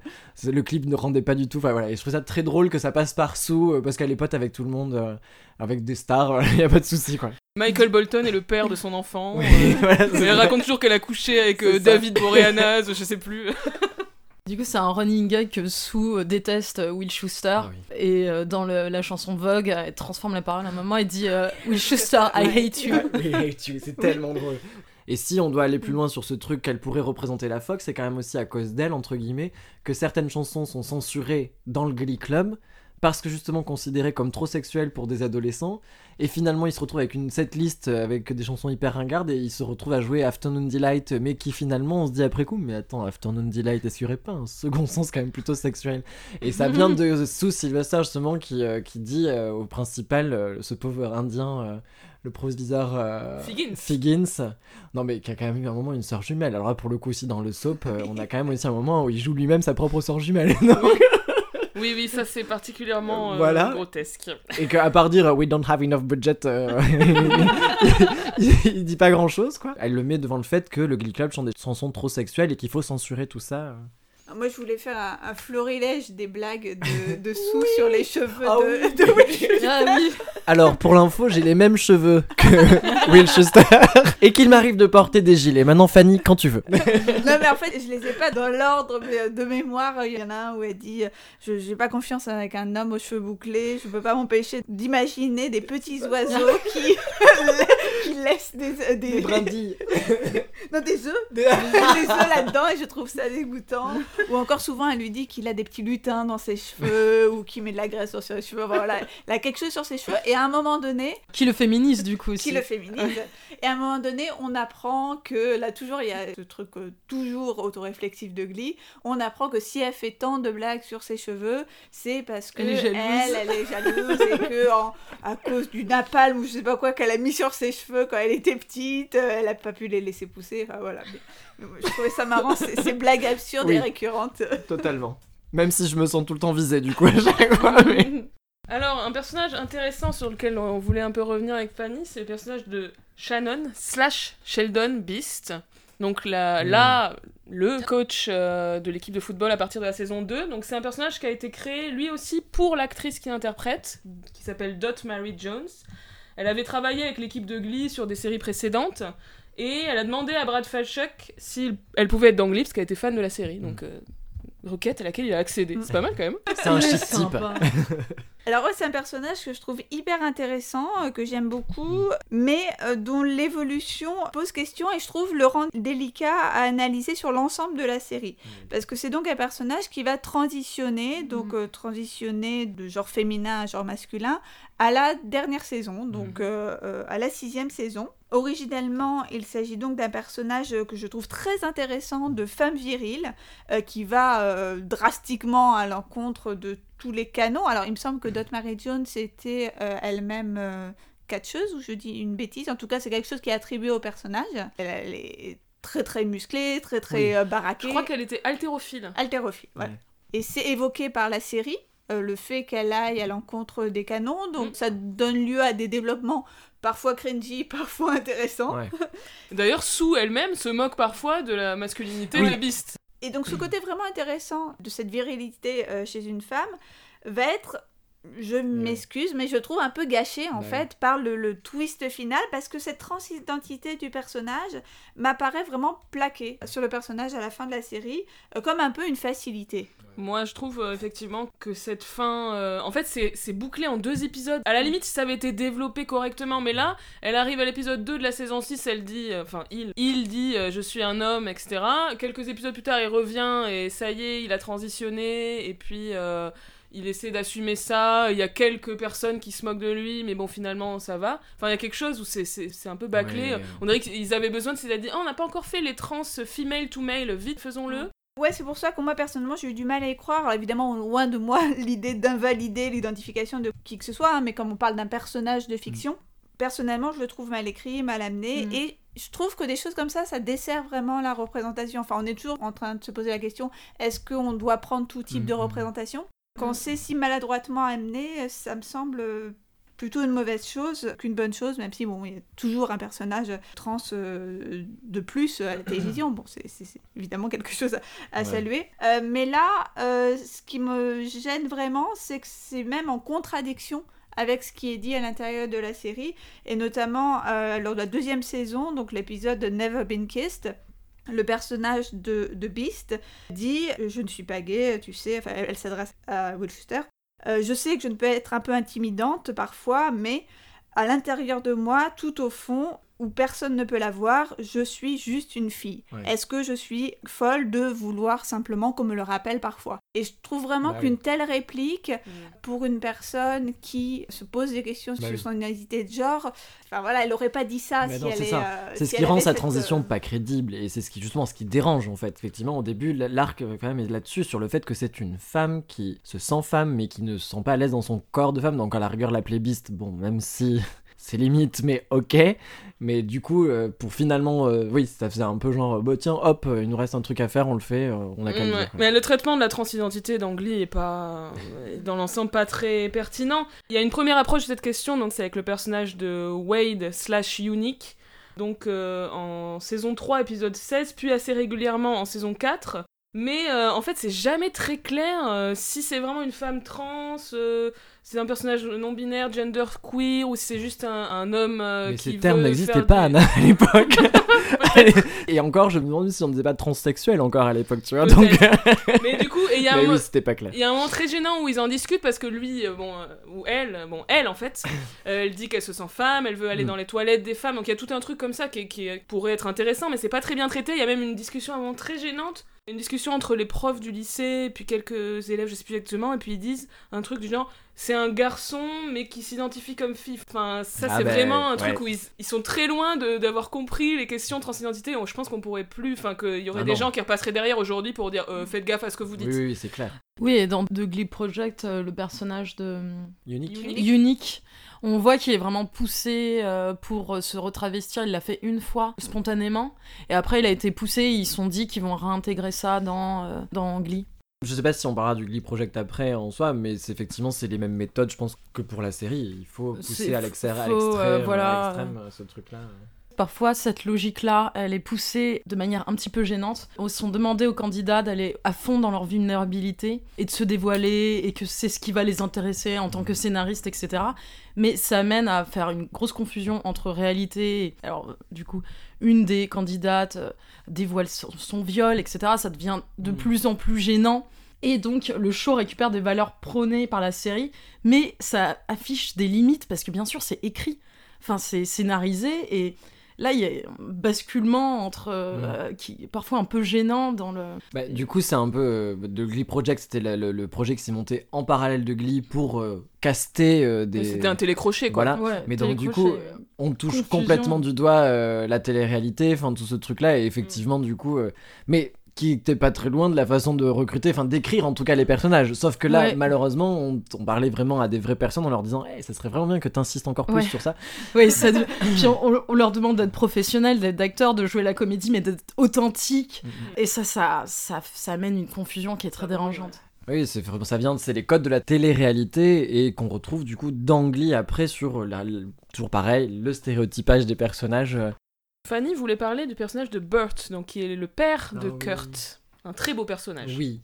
le clip ne rendait pas du tout, enfin voilà. Et je trouve ça très drôle que ça passe par sous euh, parce qu'elle est pote avec tout le monde, euh, avec des stars, il y a pas de souci quoi. Michael Bolton est le père de son enfant. Oui, euh, voilà, Elle raconte toujours qu'elle a couché avec euh. David Boreanaz, je sais plus. Du coup, c'est un running gag que Sue euh, déteste euh, Will Schuster. Ah oui. Et euh, dans le- la chanson Vogue, elle transforme la parole à un moment et dit euh, Will Schuster, I hate you. Oui, hate you, c'est tellement drôle. Et si on doit aller plus loin sur ce truc qu'elle pourrait représenter la Fox, c'est quand même aussi à cause d'elle, entre guillemets, que certaines chansons sont censurées dans le Glee Club, parce que justement considérées comme trop sexuelles pour des adolescents, et finalement ils se retrouvent avec une setlist avec des chansons hyper ringardes, et ils se retrouvent à jouer Afternoon Delight, mais qui finalement on se dit après coup, mais attends, Afternoon Delight, est-ce qu'il n'y aurait pas un second sens quand même plutôt sexuel? Et ça vient de Sue Sylvester justement qui, euh, qui dit euh, au principal, euh, ce pauvre indien... euh, le proviseur euh, Figgins. Figgins. Non, mais qui a quand même eu un moment une sœur jumelle. Alors là, pour le coup, aussi dans le soap, euh, on a quand même aussi un moment où il joue lui-même sa propre sœur jumelle. Oui, oui, ça c'est particulièrement euh, Voilà. grotesque. Et qu'à part dire euh, We don't have enough budget, euh, il, il- il dit pas grand chose, quoi. Elle le met devant le fait que le Glee Club chante des chansons trop sexuelles et qu'il faut censurer tout ça. Moi, je voulais faire un, un florilège des blagues de, de Sue sur les cheveux Ah de, oui. de Will Schuster. Ah oui, Alors, pour l'info, j'ai les mêmes cheveux que Will Schuster et qu'il m'arrive de porter des gilets. Maintenant, Fanny, quand tu veux. Non, mais en fait, je les ai pas dans l'ordre mais, euh, de mémoire. Il y en a un où elle dit euh, Je j'ai pas confiance avec un homme aux cheveux bouclés, je peux pas m'empêcher d'imaginer des petits oiseaux qui, qui laissent des, euh, des, brindilles. non, des œufs, des œufs là-dedans et je trouve ça dégoûtant. Ou encore souvent, elle lui dit qu'il a des petits lutins dans ses cheveux ou qu'il met de la graisse sur ses cheveux. Voilà, elle a quelque chose sur ses cheveux et à un moment donné, qui le féminise du coup aussi. qui le féminise. Et à un moment donné, on apprend que, là toujours, il y a ce truc euh, toujours autoréflexif de Glee, on apprend que si elle fait tant de blagues sur ses cheveux, c'est parce que Elle est jalouse. elle, elle est jalouse et que en, à cause du napalm ou je sais pas quoi qu'elle a mis sur ses cheveux quand elle était petite. euh, Elle a pas pu les laisser pousser. Enfin voilà. Mais- mais je trouvais ça marrant, ces, ces blagues absurdes Oui. et récurrentes. Totalement. Même si je me sens tout le temps visé du coup à chaque fois. mais- Alors, un personnage intéressant sur lequel on voulait un peu revenir avec Fanny, c'est le personnage de Shannon slash Sheldon Beast. Donc là, Mm. là le coach euh, de l'équipe de football à partir de la saison 2. Donc c'est un personnage qui a été créé lui aussi pour l'actrice qui interprète, qui s'appelle Dot Mary Jones. Elle avait travaillé avec l'équipe de Glee sur des séries précédentes. Et elle a demandé à Brad Falchuk si elle pouvait être dans Glee parce qu'elle était fan de la série. Donc, euh, requête à laquelle il a accédé. C'est pas mal quand même. C'est un chic type. Alors ouais, c'est un personnage que je trouve hyper intéressant, euh, que j'aime beaucoup, mais euh, dont l'évolution pose question et je trouve le rend délicat à analyser sur l'ensemble de la série. Parce que c'est donc un personnage qui va transitionner, donc euh, transitionner de genre féminin à genre masculin, à la dernière saison, donc euh, euh, à la sixième saison. Originellement, il s'agit donc d'un personnage que je trouve très intéressant de femme virile, euh, qui va euh, drastiquement à l'encontre de tous les canons. Alors, il me semble que Dot Mary Jones était euh, elle-même catcheuse, ou je dis une bêtise. En tout cas, c'est quelque chose qui est attribué au personnage. Elle, elle est très très musclée, très très Oui. baraquée. Je crois qu'elle était haltérophile. Haltérophile, voilà. Ouais. Et c'est évoqué par la série, euh, le fait qu'elle aille à l'encontre des canons, donc Mm. ça donne lieu à des développements parfois cringy, parfois intéressants. Ouais. D'ailleurs, Sue elle-même se moque parfois de la masculinité Oui. de Beast. Et donc ce côté vraiment intéressant de cette virilité euh, chez une femme va être, je m'excuse, mais je trouve un peu gâché en Bah fait par le, le twist final parce que cette transidentité du personnage m'apparaît vraiment plaquée sur le personnage à la fin de la série euh, comme un peu une facilité. Moi, je trouve euh, effectivement que cette fin. euh, En fait, c'est bouclé en deux épisodes. À la limite, si ça avait été développé correctement, mais là, elle arrive à l'épisode 2 de la saison 6, elle dit. euh, Enfin, il, il dit euh, Je suis un homme, etc. Quelques épisodes plus tard, il revient et ça y est, il a transitionné, et puis. Il essaie d'assumer ça, il y a quelques personnes qui se moquent de lui, mais bon, finalement, ça va. Enfin, il y a quelque chose où c'est- un peu bâclé. Ouais. On dirait qu'ils avaient besoin de s'être dit, oh, on n'a pas encore fait les trans female to male, vite, faisons-le. Ouais, c'est pour ça que moi personnellement j'ai eu du mal à y croire. Alors évidemment, loin de moi l'idée d'invalider l'identification de qui que ce soit, hein, mais comme on parle d'un personnage de fiction, personnellement je le trouve mal écrit, mal amené, Mm. et je trouve que des choses comme ça, ça dessert vraiment la représentation. Enfin, on est toujours en train de se poser la question est-ce qu'on doit prendre tout type de Mhm. représentation? Quand c'est si maladroitement amené, ça me semble euh, plutôt une mauvaise chose qu'une bonne chose, même si bon, il y a toujours un personnage trans euh, de plus à la télévision. Bon, c'est évidemment quelque chose à, à Ouais. saluer. Euh, mais là, euh, ce qui me gêne vraiment, c'est que c'est même en contradiction avec ce qui est dit à l'intérieur de la série, et notamment lors de la deuxième saison, donc l'épisode de Never Been Kissed. Le personnage de, de Beast dit Je ne suis pas gay, tu sais, enfin, elle, s'adresse à Will. Euh, je sais que je ne peux être un peu intimidante parfois, mais à l'intérieur de moi, tout au fond, où personne ne peut la voir, je suis juste une fille. Ouais. Est-ce que je suis folle de vouloir simplement qu'on me le rappelle parfois? Et je trouve vraiment Bah qu'une oui. telle réplique, pour une personne qui se pose des questions Bah sur oui. son identité de genre, enfin voilà, elle aurait pas dit ça Mais si non, elle est. euh, C'est si ce elle qui rend sa cette, transition euh, pas crédible et c'est ce qui justement ce qui dérange en fait. Effectivement, au début, l'arc euh, quand même est là-dessus sur le fait que c'est une femme qui se sent femme mais qui ne se sent pas à l'aise dans son corps de femme. Donc à la rigueur l'appeler Beast, bon, même si c'est limite, mais ok. Mais du coup, euh, pour finalement, euh, oui, ça faisait un peu genre, bah tiens, hop, euh, il nous reste un truc à faire, on le fait, euh, on a qu'à le Ouais. Mais le traitement de la transidentité d'Angly est pas, dans l'ensemble, pas très pertinent. Il y a une première approche de cette question, donc c'est avec le personnage de Wade slash Unique. Donc en saison 3, épisode 16, puis assez régulièrement en saison 4. Mais euh, en fait, c'est jamais très clair euh, si c'est vraiment une femme trans, euh, c'est un personnage non binaire, gender queer, ou si c'est juste un, un homme Mais qui ces termes n'existaient pas Anna, à l'époque. et encore, je me demande si on ne disait pas transsexuel encore à l'époque, tu vois. Donc, Mais du coup, il y a un mais mo- oui, c'était pas clair. Il y a un moment très gênant où ils en discutent parce que lui, bon, ou elle, bon, elle en fait, elle dit qu'elle se sent femme, elle veut aller Mm. dans les toilettes des femmes, donc il y a tout un truc comme ça qui, qui pourrait être intéressant, mais c'est pas très bien traité. Il y a même une discussion moment très gênante, une discussion entre les profs du lycée et puis quelques élèves, je sais plus exactement, et puis ils disent un truc du genre c'est un garçon mais qui s'identifie comme fille. Enfin, ça Ah c'est bah, vraiment un truc ouais. où ils, ils sont très loin d'avoir compris les questions transidentité. Je pense qu'on pourrait plus, enfin qu'il y aurait Ah des non. gens qui repasseraient derrière aujourd'hui pour dire euh, faites gaffe à ce que vous dites. Oui, oui, oui, c'est clair. Oui, et dans The Glee Project, euh, le personnage de Unique. Unique. Unique, on voit qu'il est vraiment poussé euh, pour euh, se retravestir. Il l'a fait une fois, spontanément. Et après, il a été poussé. Ils se sont dit qu'ils vont réintégrer ça dans, euh, dans Glee. Je sais pas si on parlera du Glee Project après en soi, mais c'est effectivement c'est les mêmes méthodes, je pense, que pour la série. Il faut pousser à l'extrême, euh, voilà. ce truc-là. Parfois, cette logique-là, elle est poussée de manière un petit peu gênante. Ils sont demandés aux candidats d'aller à fond dans leur vulnérabilité et de se dévoiler et que c'est ce qui va les intéresser en tant que scénariste, etc. Mais ça amène à faire une grosse confusion entre réalité. et- Alors, du coup, une des candidates euh, dévoile son, son viol, etc. Ça devient de Mm. plus en plus gênant. Et donc, le show récupère des valeurs prônées par la série, mais ça affiche des limites parce que bien sûr, c'est écrit. Enfin, c'est scénarisé et là, il y a un basculement entre. euh, qui est parfois un peu gênant dans le. Bah, du coup, c'est un peu. euh, de Glee Project, c'était le, le- le projet qui s'est monté en parallèle de Glee pour euh, caster euh, des. C'était un télécrochet quoi. Voilà. Ouais, Mais donc, du coup, on touche Confusion. complètement du doigt euh, la télé-réalité, enfin tout ce truc-là, et effectivement, du coup. euh, Mais qui était pas très loin de la façon de recruter, enfin d'écrire en tout cas les personnages. Sauf que là, Ouais. malheureusement, on, on parlait vraiment à des vraies personnes en leur disant, hey, ça serait vraiment bien que t'insistes encore plus Ouais. sur ça. Oui, ça Puis on, leur demande d'être professionnels, d'être d'acteurs, de jouer la comédie, mais d'être authentique. Mhm. Et ça, ça, ça, ça amène une confusion qui est très dérangeante. Oui, c'est vraiment- ça vient, c'est les codes de la télé-réalité et qu'on retrouve du coup d'Angly après sur la, toujours pareil, le stéréotypage des personnages. Euh, Fanny voulait parler du personnage de Burt, donc qui est le père de Ah oui. Kurt. Un très beau personnage. Oui.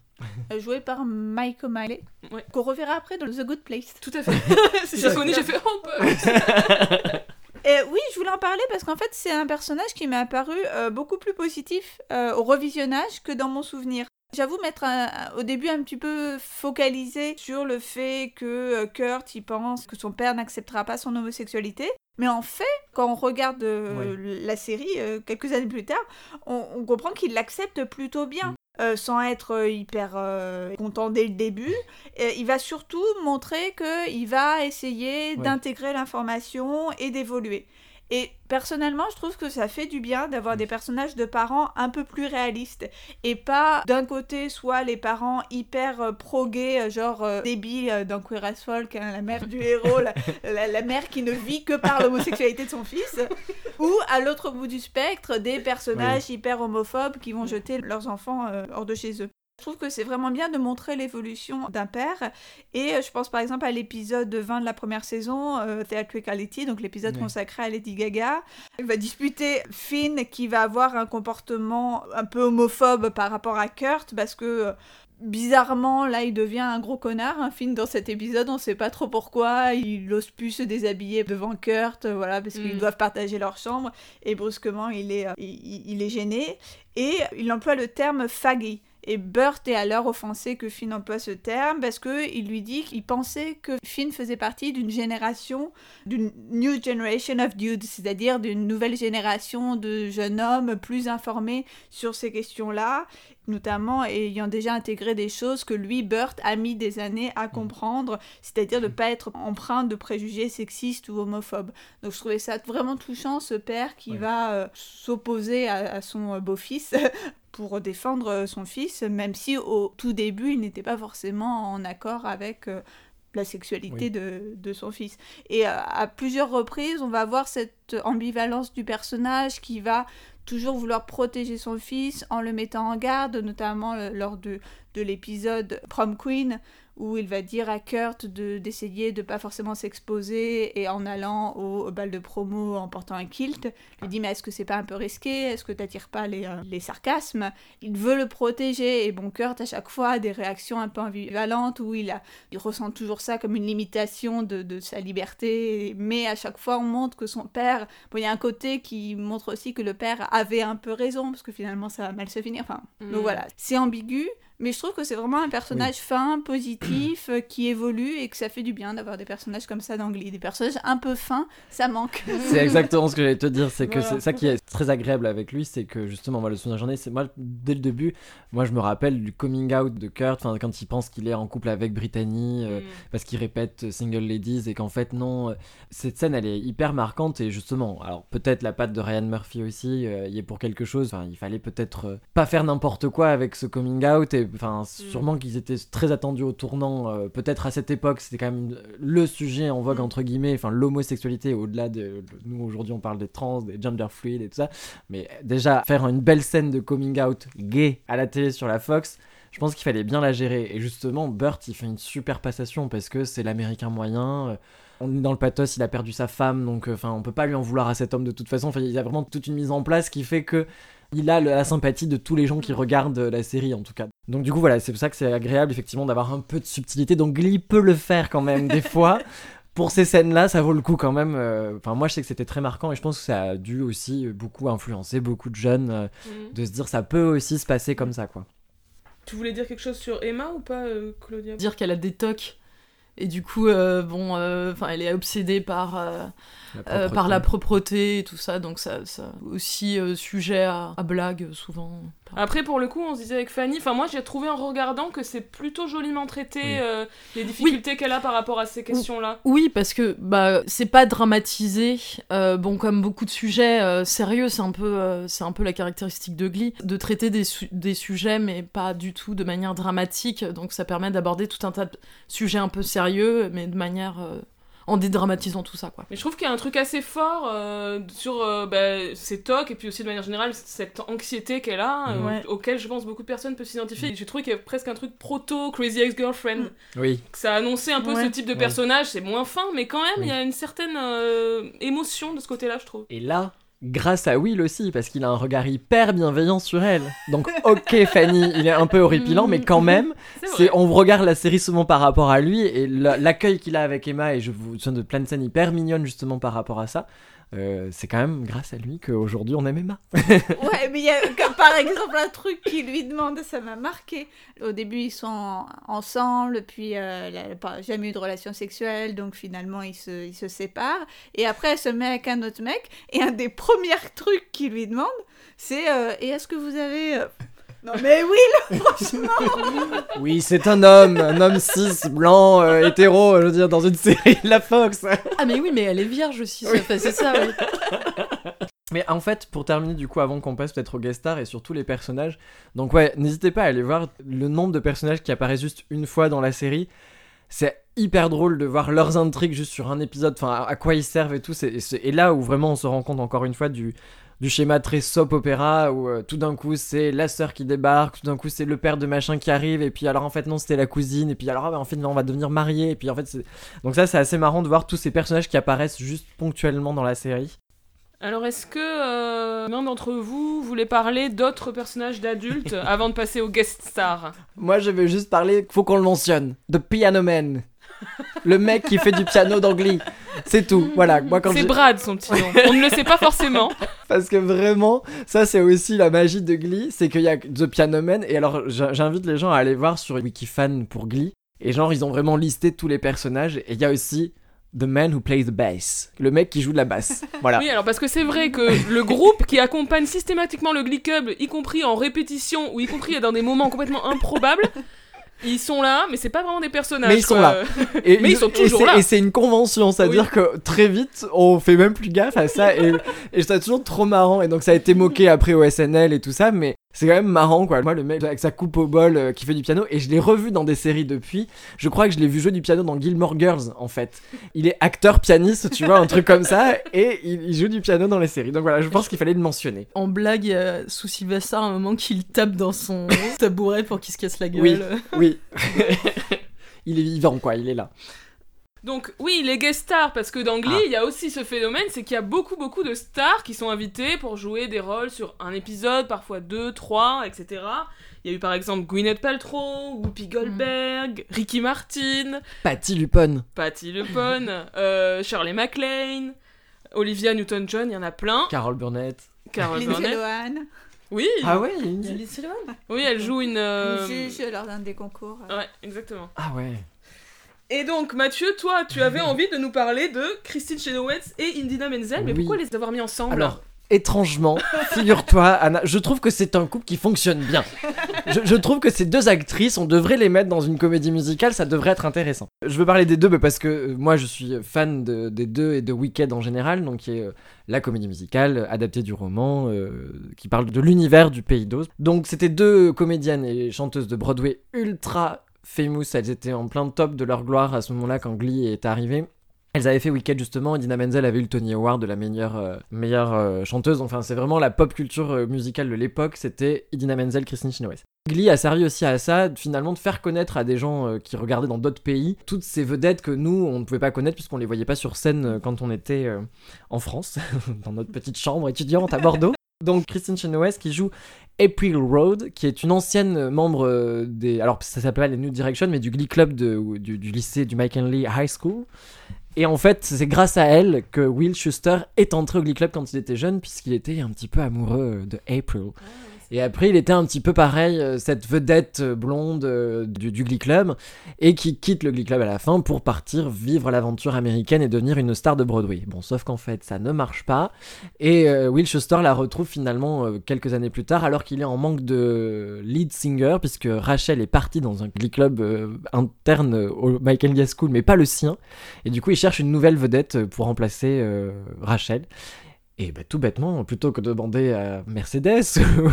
Euh, joué par Mike O'Malley, Ouais. qu'on reverra après dans The Good Place. Tout à fait. C'est ça, Fanny, j'ai fait oh Burt. Et oui, je voulais en parler parce qu'en fait, c'est un personnage qui m'est apparu euh, beaucoup plus positif euh, au revisionnage que dans mon souvenir. J'avoue m'être un- au début un petit peu focalisé sur le fait que euh, Kurt il pense que son père n'acceptera pas son homosexualité. Mais en fait, quand on regarde euh, la série euh, quelques années plus tard, on, on comprend qu'il l'accepte plutôt bien. euh, sans être euh, hyper euh, content dès le début, Euh, il va surtout montrer qu'il va essayer Ouais. d'intégrer l'information et d'évoluer. Et personnellement, je trouve que ça fait du bien d'avoir des personnages de parents un peu plus réalistes. Et pas d'un côté, soit les parents hyper euh, pro-gays, euh, genre euh, Debbie euh, dans Queer as Folk, hein, la mère du héros, la, la- la mère qui ne vit que par l'homosexualité de son fils. Ou à l'autre bout du spectre, des personnages hyper homophobes qui vont jeter leurs enfants euh, hors de chez eux. Je trouve que c'est vraiment bien de montrer l'évolution d'un père. Et euh, je pense par exemple à l'épisode 20 de la première saison, euh, Theatricality, donc l'épisode consacré à Lady Gaga. Il va disputer Finn qui va avoir un comportement un peu homophobe par rapport à Kurt parce que. euh, Bizarrement, là, il devient un gros connard. Un Finn dans cet épisode, on sait pas trop pourquoi. Il ose plus se déshabiller devant Kurt, euh, voilà, parce qu'ils Mm. doivent partager leur chambre. Et brusquement, il est, il, il- il est gêné. Et il emploie le terme faggy. Et Burt est alors offensé que Finn emploie ce terme parce que il lui dit qu'il pensait que Finn faisait partie d'une génération, d'une new generation of dudes, c'est-à-dire d'une nouvelle génération de jeunes hommes plus informés sur ces questions-là, notamment ayant déjà intégré des choses que lui, Burt, a mis des années à comprendre, c'est-à-dire de ne pas être empreint de préjugés sexistes ou homophobes. Donc je trouvais ça vraiment touchant, ce père qui Ouais. va euh, s'opposer à, à son euh, beau-fils pour défendre euh, son fils, même si au tout début, il n'était pas forcément en accord avec euh, la sexualité Oui. de, de son fils. Et euh, à plusieurs reprises, on va voir cette ambivalence du personnage qui va toujours vouloir protéger son fils en le mettant en garde, notamment euh, lors de, de l'épisode Prom Queen, où il va dire à Kurt de d'essayer de pas forcément s'exposer et en allant au bal de promo en portant un kilt. Il lui dit mais est-ce que c'est pas un peu risqué? Est-ce que t'attires pas les, euh, les sarcasmes? Il veut le protéger et bon Kurt à chaque fois a des réactions un peu ambivalentes où il, a, il ressent toujours ça comme une limitation de, de sa liberté mais à chaque fois on montre que son père bon il y a un côté qui montre aussi que le père avait un peu raison parce que finalement ça va mal se finir enfin Mm. donc voilà c'est ambigu Mais je trouve que c'est vraiment un personnage fin, positif, euh, qui évolue et que ça fait du bien d'avoir des personnages comme ça dans Glee. Des personnages un peu fins, ça manque. C'est exactement ce que j'allais te dire, c'est que Voilà. c'est ça qui est très agréable avec lui, c'est que justement, moi, le souvenir que j'en ai, c'est moi, dès le début, moi, je me rappelle du coming out de Kurt, enfin, quand il pense qu'il est en couple avec Brittany, euh, Mm. parce qu'il répète euh, Single Ladies, et qu'en fait, non, euh, cette scène, elle est hyper marquante, et justement, alors peut-être la patte de Ryan Murphy aussi, euh, y est pour quelque chose, enfin, il fallait peut-être euh, pas faire n'importe quoi avec ce coming out, et enfin, sûrement qu'ils étaient très attendus au tournant, euh, peut-être à cette époque, c'était quand même le sujet en vogue, Mm. entre guillemets, enfin, l'homosexualité, au-delà de, nous, aujourd'hui, on parle des trans, des gender fluid et tout ça, mais déjà, faire une belle scène de coming out gay à la télé sur la Fox, je pense qu'il fallait bien la gérer. Et justement, Burt, il fait une super passation parce que c'est l'américain moyen. euh, On est dans le pathos, il a perdu sa femme, donc euh, enfin, on peut pas lui en vouloir à cet homme de toute façon. Enfin, il y a vraiment toute une mise en place qui fait que il a la sympathie de tous les gens qui regardent la série en tout cas. Donc du coup voilà, c'est pour ça que c'est agréable effectivement d'avoir un peu de subtilité. Donc Glee peut le faire quand même des fois. Pour ces scènes-là, ça vaut le coup quand même. euh, Enfin, moi, je sais que c'était très marquant et je pense que ça a dû aussi beaucoup influencer beaucoup de jeunes euh, Mm. de se dire ça peut aussi se passer comme ça, quoi. Tu voulais dire quelque chose sur Emma ou pas, euh, Claudia? Dire qu'elle a des tocs. Et du coup, euh, bon, euh, elle est obsédée par, euh, par la propreté et tout ça, donc ça, ça aussi sujet à, à blague souvent. Après, pour le coup, on se disait avec Fanny, enfin moi j'ai trouvé en regardant que c'est plutôt joliment traité Oui. euh, les difficultés qu'elle a par rapport à ces questions-là. Oui, parce que bah c'est pas dramatisé. Euh, bon, comme beaucoup de sujets euh, sérieux, c'est un peu euh, c'est un peu la caractéristique de Glee, de traiter des, su- des sujets, mais pas du tout de manière dramatique. Donc ça permet d'aborder tout un tas de sujets un peu sérieux, mais de manière euh, en dédramatisant tout ça, quoi. Mais je trouve qu'il y a un truc assez fort euh, sur euh, bah, ses tocs et puis aussi de manière générale cette anxiété qu'elle a, euh, Ouais. auquel je pense beaucoup de personnes peuvent s'identifier. J'ai trouvé qu'il y avait presque un truc proto Crazy Ex-Girlfriend. Oui, Que Ça a annoncé un peu Ouais. ce type de Ouais. personnage, c'est moins fin, mais quand même il Oui. y a une certaine euh, émotion de ce côté-là, je trouve. et là, grâce à Will aussi, parce qu'il a un regard hyper bienveillant sur elle. Donc, ok, Fanny, il est un peu horripilant, mais quand même, C'est on regarde la série souvent par rapport à lui et la- l'accueil qu'il a avec Emma, et je vous souviens de plein de scènes hyper mignonnes justement par rapport à ça. Euh, c'est quand même grâce à lui qu'aujourd'hui on aime Emma. Ouais, mais il y a comme par exemple un truc qui lui demande, ça m'a marqué. Au début, ils sont en- ensemble, puis euh, elle n'a pas jamais eu de relation sexuelle, donc finalement ils se, ils se séparent. Et après, elle se met avec un autre mec, et un des premiers trucs qu'il lui demande, c'est euh, Et est-ce que vous avez. Non, mais oui, Oui, c'est un homme, un homme cis, blanc, euh, hétéro, je veux dire, dans une série de la Fox. Ah mais oui, mais elle est vierge aussi, c'est ça, oui. Mais en fait, pour terminer du coup, avant qu'on passe peut-être au guest star et surtout les personnages, donc ouais, n'hésitez pas à aller voir le nombre de personnages qui apparaissent juste une fois dans la série. C'est hyper drôle de voir leurs intrigues juste sur un épisode, enfin à- quoi ils servent et tout. Et là où vraiment on se rend compte encore une fois du, du schéma très soap opéra où euh, tout d'un coup c'est la sœur qui débarque, tout d'un coup c'est le père de machin qui arrive et puis alors en fait non c'était la cousine et puis alors ah, bah, en fait non, on va devenir mariés et puis en fait c'est... Donc ça c'est assez marrant de voir tous ces personnages qui apparaissent juste ponctuellement dans la série. Alors, est-ce que euh, l'un d'entre vous voulait parler d'autres personnages d'adultes avant de passer au guest star? Moi, je vais juste parler, faut qu'on le mentionne, de Piano Man. Le mec qui fait du piano d'Angly. C'est tout. Voilà, moi quand C'est Brad, son petit nom. On ne le sait pas forcément. Parce que vraiment, ça c'est aussi la magie de Glee, c'est qu'il y a The Piano Man. Et alors, j'invite les gens à aller voir sur Wikifan pour Glee. Et genre, ils ont vraiment listé tous les personnages. Et il y a aussi The Man Who Plays the Bass. Le mec qui joue de la basse. Voilà. Oui, alors parce que c'est vrai que le groupe qui accompagne systématiquement le Glee Club, y compris en répétition ou y compris dans des moments complètement improbables, ils sont là, mais c'est pas vraiment des personnages. Mais ils sont là. Et, Mais ils sont et toujours c'est- là. Et c'est une convention, c'est-à-dire que très vite, on fait même plus gaffe à ça. Et, et c'est toujours trop marrant. Et donc ça a été moqué après au SNL et tout ça, mais c'est quand même marrant quoi. Moi, le mec avec sa coupe au bol euh, qui fait du piano, et je l'ai revu dans des séries depuis. Je crois que je l'ai vu jouer du piano dans Gilmore Girls en fait. Il est acteur pianiste, tu vois, un truc comme ça, et il, il joue du piano dans les séries. Donc voilà, je pense qu'il fallait le mentionner. En blague, il y a sous Sylvester un moment qu'il tape dans son tabouret pour qu'il se casse la gueule. Oui. Oui. il est vivant quoi, il est là. Donc oui, les guest stars, parce que dans Glee, Ah. il y a aussi ce phénomène, c'est qu'il y a beaucoup beaucoup de stars qui sont invités pour jouer des rôles sur un épisode, parfois deux, trois, etc. Il y a eu par exemple Gwyneth Paltrow, Whoopi Goldberg, Ricky Martin, Patty Lupone. Patti LuPone, euh, Shirley MacLaine, Olivia Newton-John, il y en a plein. Carol Burnett. Carol Lindsay Burnett. Lohan. Oui. Ah ouais, une- Oui, elle joue une. euh, Une juge lors d'un des concours. Ouais, exactement. Ah ouais. Et donc, Mathieu, toi, tu avais envie de nous parler de Christine Chenoweth et Indina Menzel, mais Oui. pourquoi les avoir mis ensemble Alors, étrangement, figure-toi, Anna, je trouve que c'est un couple qui fonctionne bien. Je, je trouve que ces deux actrices, on devrait les mettre dans une comédie musicale, ça devrait être intéressant. Je veux parler des deux parce que euh, moi je suis fan de- des deux et de Wicked en général, donc qui est euh, la comédie musicale adaptée du roman euh, qui parle de l'univers du pays d'Oz. Donc c'était deux comédiennes et chanteuses de Broadway ultra famous, elles étaient en plein top de leur gloire à ce moment-là quand Glee est arrivé. Elles avaient fait Wicked justement, et Menzel avait eu le Tony Award de la meilleure, euh, meilleure euh, chanteuse. Enfin, c'est vraiment la pop culture euh, musicale de l'époque. C'était Idina Menzel, Christine Chenoweth. Glee a servi aussi à ça, finalement, de faire connaître à des gens qui regardaient dans d'autres pays toutes ces vedettes que nous, on ne pouvait pas connaître puisqu'on les voyait pas sur scène quand on était en France, dans notre petite chambre étudiante à Bordeaux. Donc Christine Chenoweth qui joue April Road, qui est une ancienne membre euh, des... Alors ça s'appelle les New Direction, mais du Glee Club de- du, lycée du McKinley High School. Et en fait, c'est grâce à elle que Will Schuster est entré au Glee Club quand il était jeune, puisqu'il était un petit peu amoureux de April. Et après, il était un petit peu pareil, euh, cette vedette euh, blonde euh, du, Glee Club, et qui quitte le Glee Club à la fin pour partir vivre l'aventure américaine et devenir une star de Broadway. Bon, sauf qu'en fait, ça ne marche pas. Et Will Schuster la retrouve finalement quelques années plus tard, alors qu'il est en manque de lead singer, puisque Rachel est partie dans un Glee Club interne au Michael School, mais pas le sien. Et du coup, il cherche une nouvelle vedette pour remplacer Rachel. Et bah, tout bêtement, plutôt que de demander à Mercedes ou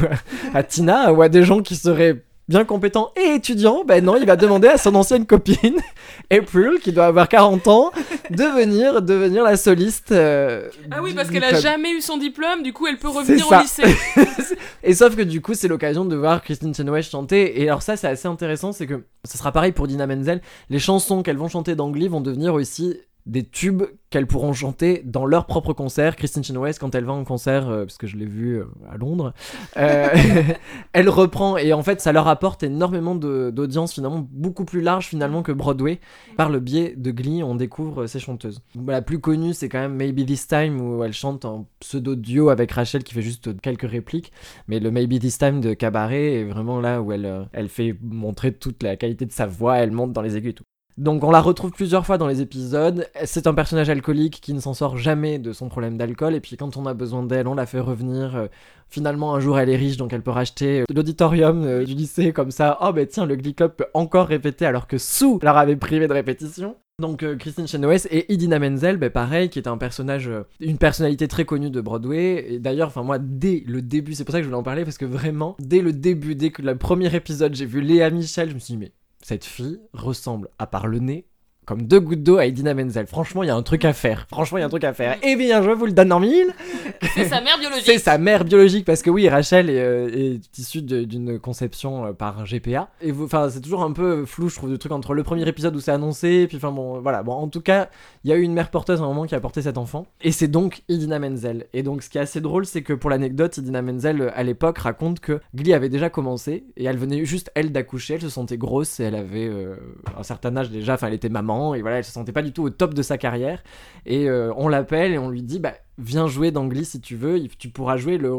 à Tina ou à des gens qui seraient bien compétents et étudiants, ben non, il va demander à son ancienne copine, April, qui doit avoir 40 ans, de venir devenir la soliste. euh, Ah oui, parce qu'elle a jamais eu son diplôme, du coup elle peut revenir au ça. lycée. Et sauf que du coup, c'est l'occasion de voir Christine Chenoweth chanter. Et alors ça, c'est assez intéressant, c'est que ce sera pareil pour Dina Menzel. Les chansons qu'elles vont chanter d'anglais vont devenir aussi des tubes qu'elles pourront chanter dans leur propre concert. Christine Chenoweth, quand elle va en concert, euh, parce que je l'ai vue euh, à Londres, euh, elle reprend et en fait, ça leur apporte énormément d'audience finalement beaucoup plus large finalement que Broadway. Par le biais de Glee, on découvre ces chanteuses. La plus connue, c'est quand même Maybe This Time où elle chante en pseudo duo avec Rachel qui fait juste quelques répliques. Mais le Maybe This Time de Cabaret est vraiment là où elle, elle fait montrer toute la qualité de sa voix, elle monte dans les aigus et tout. Donc on la retrouve plusieurs fois dans les épisodes. C'est un personnage alcoolique qui ne s'en sort jamais de son problème d'alcool. Et puis quand on a besoin d'elle, on la fait revenir. Euh, Finalement, un jour, elle est riche, donc elle peut racheter euh, l'auditorium euh, du lycée comme ça. Oh, ben tiens, le Glee Club peut encore répéter alors que Sue leur avait privé de répétition. Donc Christine Chenoweth et Idina Menzel, ben, pareil, qui est un personnage, une personnalité très connue de Broadway. Et d'ailleurs, enfin moi, dès le début, c'est pour ça que je voulais en parler parce que vraiment, dès le début, dès que le premier épisode, j'ai vu Léa Michel, je me suis dit mais cette fille ressemble, à part le nez, comme deux gouttes d'eau à Idina Menzel. Franchement, il y a un truc à faire. Franchement, il y a un truc à faire. Eh bien, je vous le donne en mille. C'est sa mère biologique. C'est sa mère biologique parce que oui, Rachel est, euh, est issue d'une conception euh, par GPA. Et enfin, c'est toujours un peu flou, je trouve, le truc entre le premier épisode où c'est annoncé, puis enfin bon, voilà. Bon, en tout cas, il y a eu une mère porteuse à un moment qui a porté cet enfant, et c'est donc Idina Menzel. Et donc, ce qui est assez drôle, c'est que pour l'anecdote, Idina Menzel euh, à l'époque raconte que Glee avait déjà commencé et elle venait juste elle d'accoucher, elle se sentait grosse et elle avait euh, un certain âge déjà, enfin, elle était maman et voilà, elle se sentait pas du tout au top de sa carrière. Et euh, on l'appelle et on lui dit, bah, viens jouer dans Glee si tu veux, tu pourras jouer le.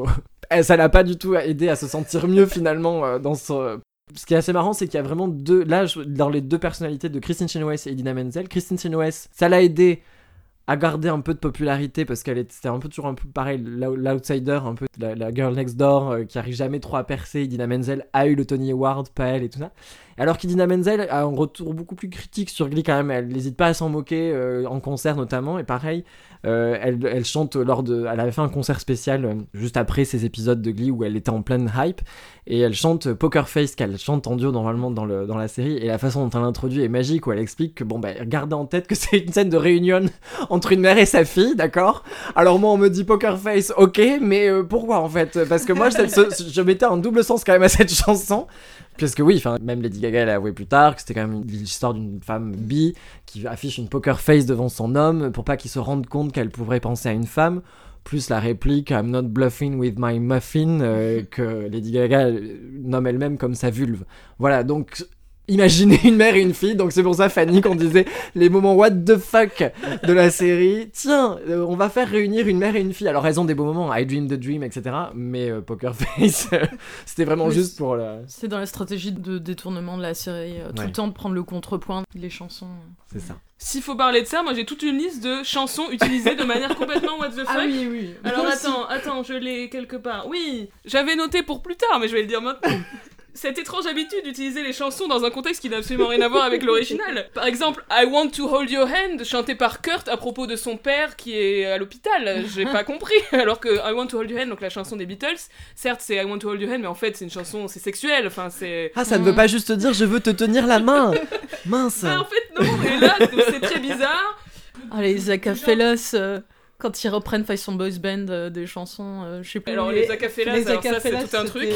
Ça l'a pas du tout aidé à se sentir mieux finalement euh, dans ce. Ce qui est assez marrant, c'est qu'il y a vraiment deux. Là, dans les deux personnalités de Christine Chenoweth et Idina Menzel, Christine Chenoweth, ça l'a aidé à garder un peu de popularité parce qu'elle était un peu toujours un peu pareil, l'ou- l'outsider, un peu la, la girl next door euh, qui arrive jamais trop à percer. Idina Menzel a eu le Tony Award, pas elle et tout ça. Alors qu'Idina Menzel a un retour beaucoup plus critique sur Glee quand même. Elle n'hésite pas à s'en moquer euh, en concert notamment. Et pareil, euh, elle, chante lors de. Elle avait fait un concert spécial euh, juste après ces épisodes de Glee où elle était en pleine hype. Et elle chante Poker Face, qu'elle chante en duo normalement dans, le, dans la série. Et la façon dont elle l'introduit est magique où elle explique que bon, bah, gardez en tête que c'est une scène de réunion entre une mère et sa fille, d'accord? Alors moi, on me dit Poker Face, ok, mais pourquoi en fait? Parce que moi, ce- je mettais un double sens quand même à cette chanson. Parce que oui, enfin, même Lady Gaga, elle a avoué plus tard que c'était quand même l'histoire d'une femme bi qui affiche une poker face devant son homme pour pas qu'il se rende compte qu'elle pourrait penser à une femme. Plus la réplique I'm not bluffing with my muffin euh, que Lady Gaga nomme elle-même comme sa vulve. Voilà, donc imaginer une mère et une fille. Donc c'est pour ça, Fanny, qu'on disait les moments what the fuck de la série. Tiens, euh, on va faire réunir une mère et une fille. Alors elles ont des beaux moments, I Dream the Dream, etc. Mais euh, Poker Face, euh, c'était vraiment juste pour la... C'est dans la stratégie de détournement de la série, euh, tout Ouais. le temps de prendre le contrepoint les chansons. C'est ça. S'il faut parler de ça, moi j'ai toute une liste de chansons utilisées de manière complètement what the fuck. Ah oui, oui. Alors attends, attends, je l'ai quelque part. Oui, j'avais noté pour plus tard, mais je vais le dire maintenant. Cette étrange habitude d'utiliser les chansons dans un contexte qui n'a absolument rien à voir avec l'original. Par exemple, I Want to Hold Your Hand, chanté par Kurt à propos de son père qui est à l'hôpital. J'ai pas compris. Alors que I Want to Hold Your Hand, donc la chanson des Beatles, certes c'est I Want to Hold Your Hand, mais en fait c'est une chanson, c'est sexuel. Enfin, c'est. Ah, ça ne veut pas juste dire je veux te tenir la main. Mince. Ah, en fait, non, et là, c'est très bizarre. Ah, les Acafellas, euh, quand ils reprennent façon boys band euh, des chansons, euh, je sais plus. Alors, Les- les Acafellas, ça, c'est tout un truc.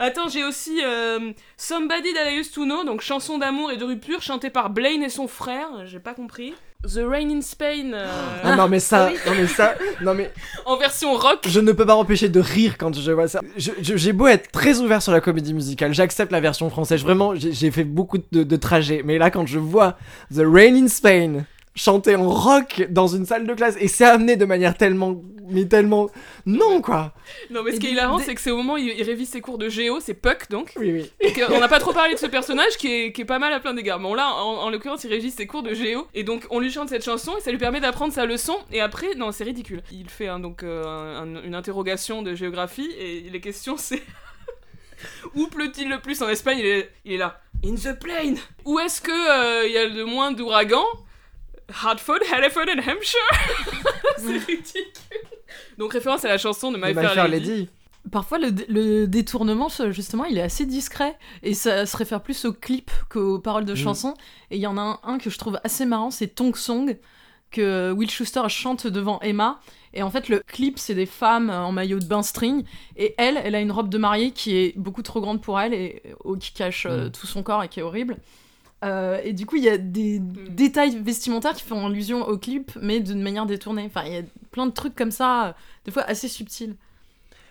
Attends, j'ai aussi euh, Somebody That I Used to Know, donc chanson d'amour et de rupture chantée par Blaine et son frère, j'ai pas compris. The Rain in Spain, euh, Ah non mais ça, non mais ça, non mais en version rock. je ne peux pas m'empêcher de rire quand je vois ça. J'ai beau être très ouvert sur la comédie musicale, j'accepte la version française. Vraiment, j'ai j'ai fait beaucoup de, de trajets, mais là quand je vois The Rain in Spain chanter en rock dans une salle de classe et c'est amené de manière tellement, mais tellement non quoi. Non, mais ce Et qui est hilarant, des- c'est que c'est au moment où il, il révise ses cours de géo, c'est Puck donc. Oui oui. Et qu'on n'a pas trop parlé de ce personnage qui est, qui est pas mal à plein d'égards. Bon, là, en, en l'occurrence, il révise ses cours de géo. Et donc, on lui chante cette chanson et ça lui permet d'apprendre sa leçon. Et après, non, c'est ridicule. Il fait hein, donc euh, un- une interrogation de géographie et les questions, c'est. Où pleut-il le plus en Espagne? Il est, il est là. In the plain Où est-ce que euh, il y a le moins d'ouragans? Hartford, Hereford and Hampshire? C'est ridicule. Donc, référence à la chanson de My, My Fair Fair Lady. Lady. Parfois, le, le détournement, justement, il est assez discret. Et ça se réfère plus aux clips qu'aux paroles de Mm. chansons. Et il y en a un, un que je trouve assez marrant, c'est Tong Song, que Will Schuster chante devant Emma. Et en fait, le clip, c'est des femmes en maillot de bain string. Et elle, elle a une robe de mariée qui est beaucoup trop grande pour elle et oh, qui cache euh, Mm. tout son corps et qui est horrible. Euh, et du coup, il y a des détails vestimentaires qui font allusion au clip, mais d'une manière détournée. Enfin, il y a plein de trucs comme ça, euh, des fois assez subtils.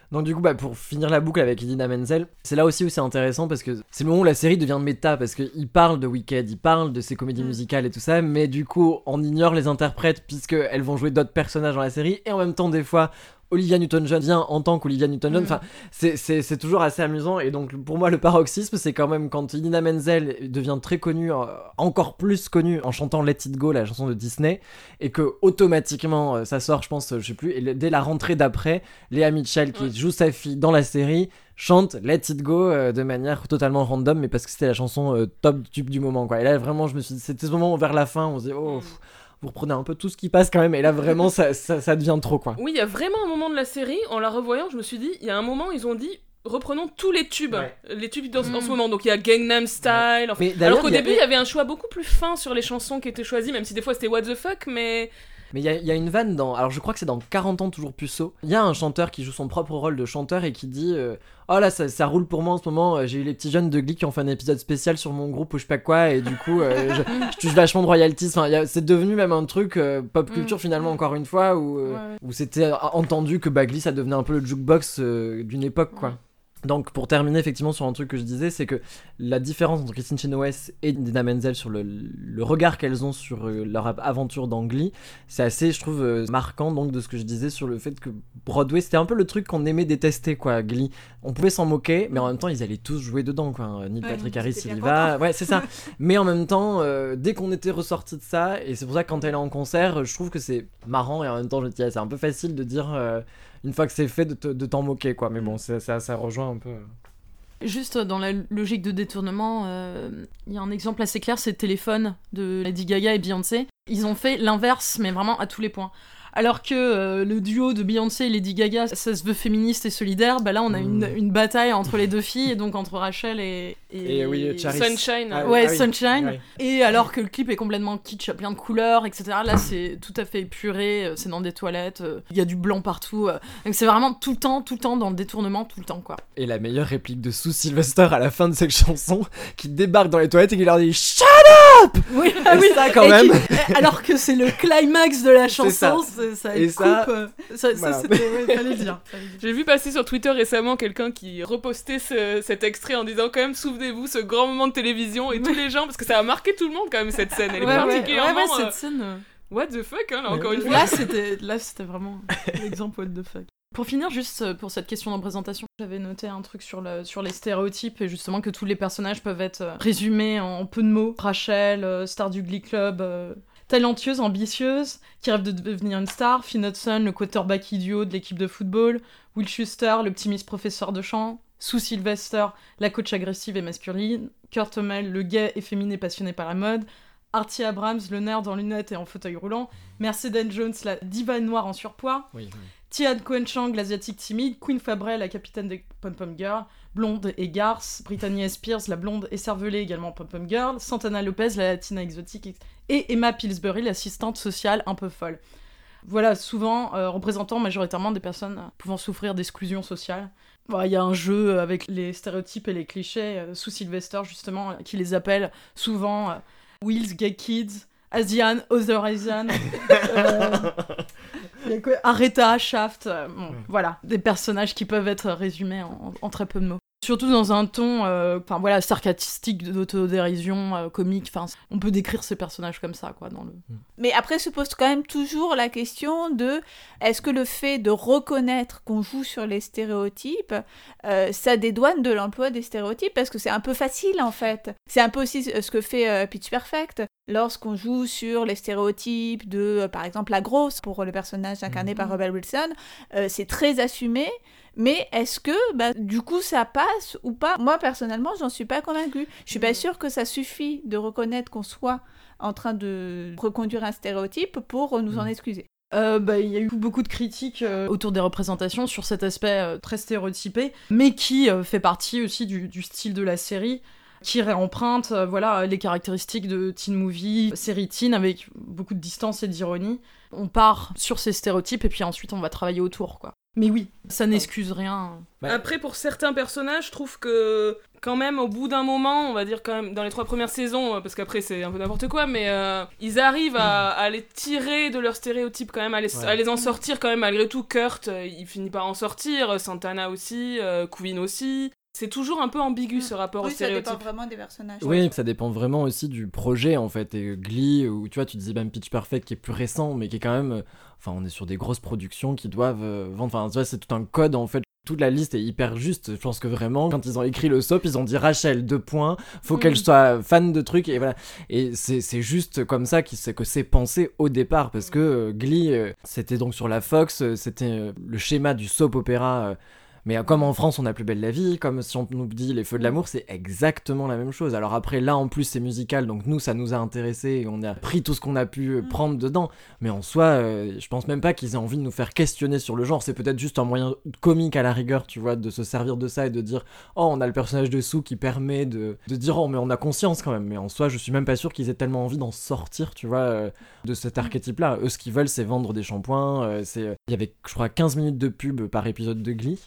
Donc du coup, bah, pour finir la boucle avec Idina Menzel, c'est là aussi où c'est intéressant parce que c'est le moment où la série devient méta parce qu'il parle de Wicked, il parle de ses comédies Mm. musicales et tout ça, mais du coup, on ignore les interprètes puisqu'elles vont jouer d'autres personnages dans la série et en même temps, des fois, Olivia Newton-John vient en tant qu'Olivia Newton-John. Mm. Enfin, c'est- toujours assez amusant et donc pour moi, le paroxysme, c'est quand même quand Idina Menzel devient très connue, euh, encore plus connue en chantant Let It Go, la chanson de Disney, et que automatiquement euh, ça sort, je pense, euh, je sais plus, et dès la rentrée d'après, Léa Mitchell qui joue sa fille dans la série chante Let It Go euh, de manière totalement random mais parce que c'était la chanson euh, top tube du moment quoi et là vraiment je me suis dit c'était ce moment vers la fin on se dit oh pff, vous reprenez un peu tout ce qui passe quand même et là vraiment ça, ça, ça devient trop quoi Oui, il y a vraiment un moment de la série, en la revoyant, je me suis dit, il y a un moment, ils ont dit, reprenons tous les tubes, Ouais. les tubes dans, en Mm. ce moment. Donc il y a Gangnam Style. enfin- alors qu'au début, il y avait un choix beaucoup plus fin sur les chansons qui étaient choisies, même si des fois c'était what the fuck, mais Mais il y, a- il y a une vanne dans. Alors je crois que c'est dans 40 ans toujours puceau. Il y a un chanteur qui joue son propre rôle de chanteur et qui dit euh, Oh là, ça, ça roule pour moi en ce moment. euh, J'ai eu les petits jeunes de Glee qui ont fait un épisode spécial sur mon groupe ou je sais pas quoi. Et du coup, euh, je, je touche vachement de royalties. Enfin, c'est devenu même un truc euh, pop culture Mm. finalement, encore une fois, où, Ouais, ouais. où c'était entendu que bah, Glee ça devenait un peu le jukebox d'une époque quoi. Donc pour terminer effectivement sur un truc que je disais, c'est que la différence entre Christine Chenoweth et Dina Menzel sur le, le regard qu'elles ont sur euh, leur aventure dans Glee, c'est assez, je trouve, euh, marquant donc de ce que je disais sur le fait que Broadway, c'était un peu le truc qu'on aimait détester, quoi, Glee. On pouvait s'en moquer, mais en même temps, ils allaient tous jouer dedans, quoi. Neil Ouais, Patrick Harris, il y va. Ouais, c'est ça. mais en même temps, euh, dès qu'on était ressorti de ça, et c'est pour ça que quand elle est en concert, je trouve que c'est marrant, et en même temps, je dis, ah, c'est un peu facile de dire, euh, une fois que c'est fait, de te- de t'en moquer, quoi. Mais bon, ça, ça, ça rejoint un peu. euh. Juste dans la logique de détournement, euh, il y a un exemple assez clair, c'est Téléphone de Lady Gaga et Beyoncé. Ils ont fait l'inverse, mais vraiment à tous les points. Alors que euh, le duo de Beyoncé et Lady Gaga, ça se veut féministe et solidaire, bah là on a une, Mm. une bataille entre les deux filles, et donc entre Rachel et... Et oui. Sunshine. Ah, Ouais, ah oui. Sunshine. Et alors que le clip est complètement kitsch, plein de couleurs, etc. Là, c'est tout à fait épuré, euh, c'est dans des toilettes, euh, il y a du blanc partout. euh. Donc c'est vraiment tout le temps, tout le temps dans le détournement, tout le temps, quoi. Et la meilleure réplique de Sue Sylvester à la fin de cette chanson, qui débarque dans les toilettes et qui leur dit Shut Oui, up Et ça, quand Et même. qui- Alors que c'est le climax de la chanson, c'est- ça, Et coupe. ça- euh, ça, ça, voilà. c'était. ouais, fallait le dire. J'ai vu passer sur Twitter récemment quelqu'un qui repostait ce- cet extrait en disant quand même souvenez-vous ce grand moment de télévision et tous les gens parce que ça a marqué tout le monde quand même cette scène elle est Ouais, ouais, particulièrement ouais, ouais, euh, cette scène. euh, what the fuck hein, là encore une fois Là, c'était là, c'était vraiment l'exemple what the fuck. Pour finir, juste euh, pour cette question de représentation, j'avais noté un truc sur, le, sur les stéréotypes et justement que tous les personnages peuvent être euh, résumés en peu de mots. Rachel, euh, star du Glee Club, euh, talentueuse, ambitieuse, qui rêve de devenir une star. Finn Hudson, le quarterback idiot de l'équipe de football. Will Schuster, l'optimiste professeur de chant. Sue Sylvester, la coach agressive et masculine. Kurt Hummel, le gay efféminé passionné par la mode. Artie Abrams, le nerd en lunettes et en fauteuil roulant. Mercedes Jones, la diva noire en surpoids. Oui, oui. Tian l'asiatique timide, Queen Fabrel, la capitaine des Pom Pom Girls, blonde et garce, Brittany Spears, la blonde et cervelée également Pom Pom Girl, Santana Lopez, la latina exotique, et Emma Pillsbury, l'assistante sociale un peu folle. Voilà, souvent euh, représentant majoritairement des personnes pouvant souffrir d'exclusion sociale. Bon, Il y a un jeu avec les stéréotypes et les clichés, euh, sous Sylvester justement, euh, qui les appelle souvent euh, Wills, Gay Kids, Asian, Other Asian. il y a quoi? Aretha, Shaft, bon, voilà, des personnages qui peuvent être résumés en, en très peu de mots. Surtout dans un ton, euh, enfin voilà, sarcastique, d'autodérision, euh, comique. Enfin, on peut décrire ces personnages comme ça, quoi, dans le. Mais après se pose quand même toujours la question de est-ce que le fait de reconnaître qu'on joue sur les stéréotypes, euh, ça dédouane de l'emploi des stéréotypes? Parce que c'est un peu facile en fait. C'est un peu aussi ce que fait euh, Pitch Perfect lorsqu'on joue sur les stéréotypes de, euh, par exemple, la grosse pour le personnage incarné par Rebel Wilson. euh, c'est très assumé. Mais est-ce que, bah, du coup, ça passe ou pas? Moi, personnellement, j'en suis pas convaincue. Je suis pas sûre que ça suffit de reconnaître qu'on soit en train de reconduire un stéréotype pour nous en Mm. excuser. Euh, bah, il y a eu beaucoup de critiques euh, autour des représentations sur cet aspect euh, très stéréotypé, mais qui fait partie aussi du, du style de la série, qui réemprunte voilà, les caractéristiques de teen movie, série teen, avec beaucoup de distance et d'ironie. On part sur ces stéréotypes et puis ensuite on va travailler autour, quoi. Mais oui, ça n'excuse rien. Après, pour certains personnages, je trouve que quand même, au bout d'un moment, on va dire quand même dans les trois premières saisons, euh, parce qu'après c'est un peu n'importe quoi, mais euh, ils arrivent à, à les tirer de leurs stéréotypes quand même, à les, Ouais. à les en sortir quand même malgré tout. Kurt, euh, il finit par en sortir, Santana aussi, euh, Queen aussi. C'est toujours un peu ambigu ce rapport aux stéréotypes. vraiment des personnages. Oui, ça dépend vraiment aussi du projet en fait. Et Glee, où tu vois, tu disais même Pitch Perfect qui est plus récent, mais qui est quand même. euh, Enfin, on est sur des grosses productions qui doivent euh, vendre. Enfin, tu vois, c'est tout un code en fait. Toute la liste est hyper juste. Je pense que vraiment, quand ils ont écrit le SOP, ils ont dit Rachel, deux points, faut qu'elle Mhm. soit fan de trucs, et voilà. Et c'est c'est juste comme ça qu'il- c'est que c'est pensé au départ, parce que euh, Glee, euh, c'était donc sur la Fox, euh, c'était euh, le schéma du soap opéra. Mais comme en France, on a plus belle la vie, comme si on nous dit les feux de l'amour, c'est exactement la même chose. Alors après, là en plus, c'est musical, donc nous, ça nous a intéressé et on a pris tout ce qu'on a pu euh, Mm. prendre dedans. Mais en soi, euh, je pense même pas qu'ils aient envie de nous faire questionner sur le genre. C'est peut-être juste un moyen comique à la rigueur, tu vois, de se servir de ça et de dire Oh, on a le personnage de Sue qui permet de, de dire Oh, mais on a conscience quand même. Mais en soi, je suis même pas sûr qu'ils aient tellement envie d'en sortir, tu vois, euh, de cet archétype-là. Eux, ce qu'ils veulent, c'est vendre des shampoings. euh, c'est... Il y avait, je crois, 15 minutes de pub par épisode de Glee.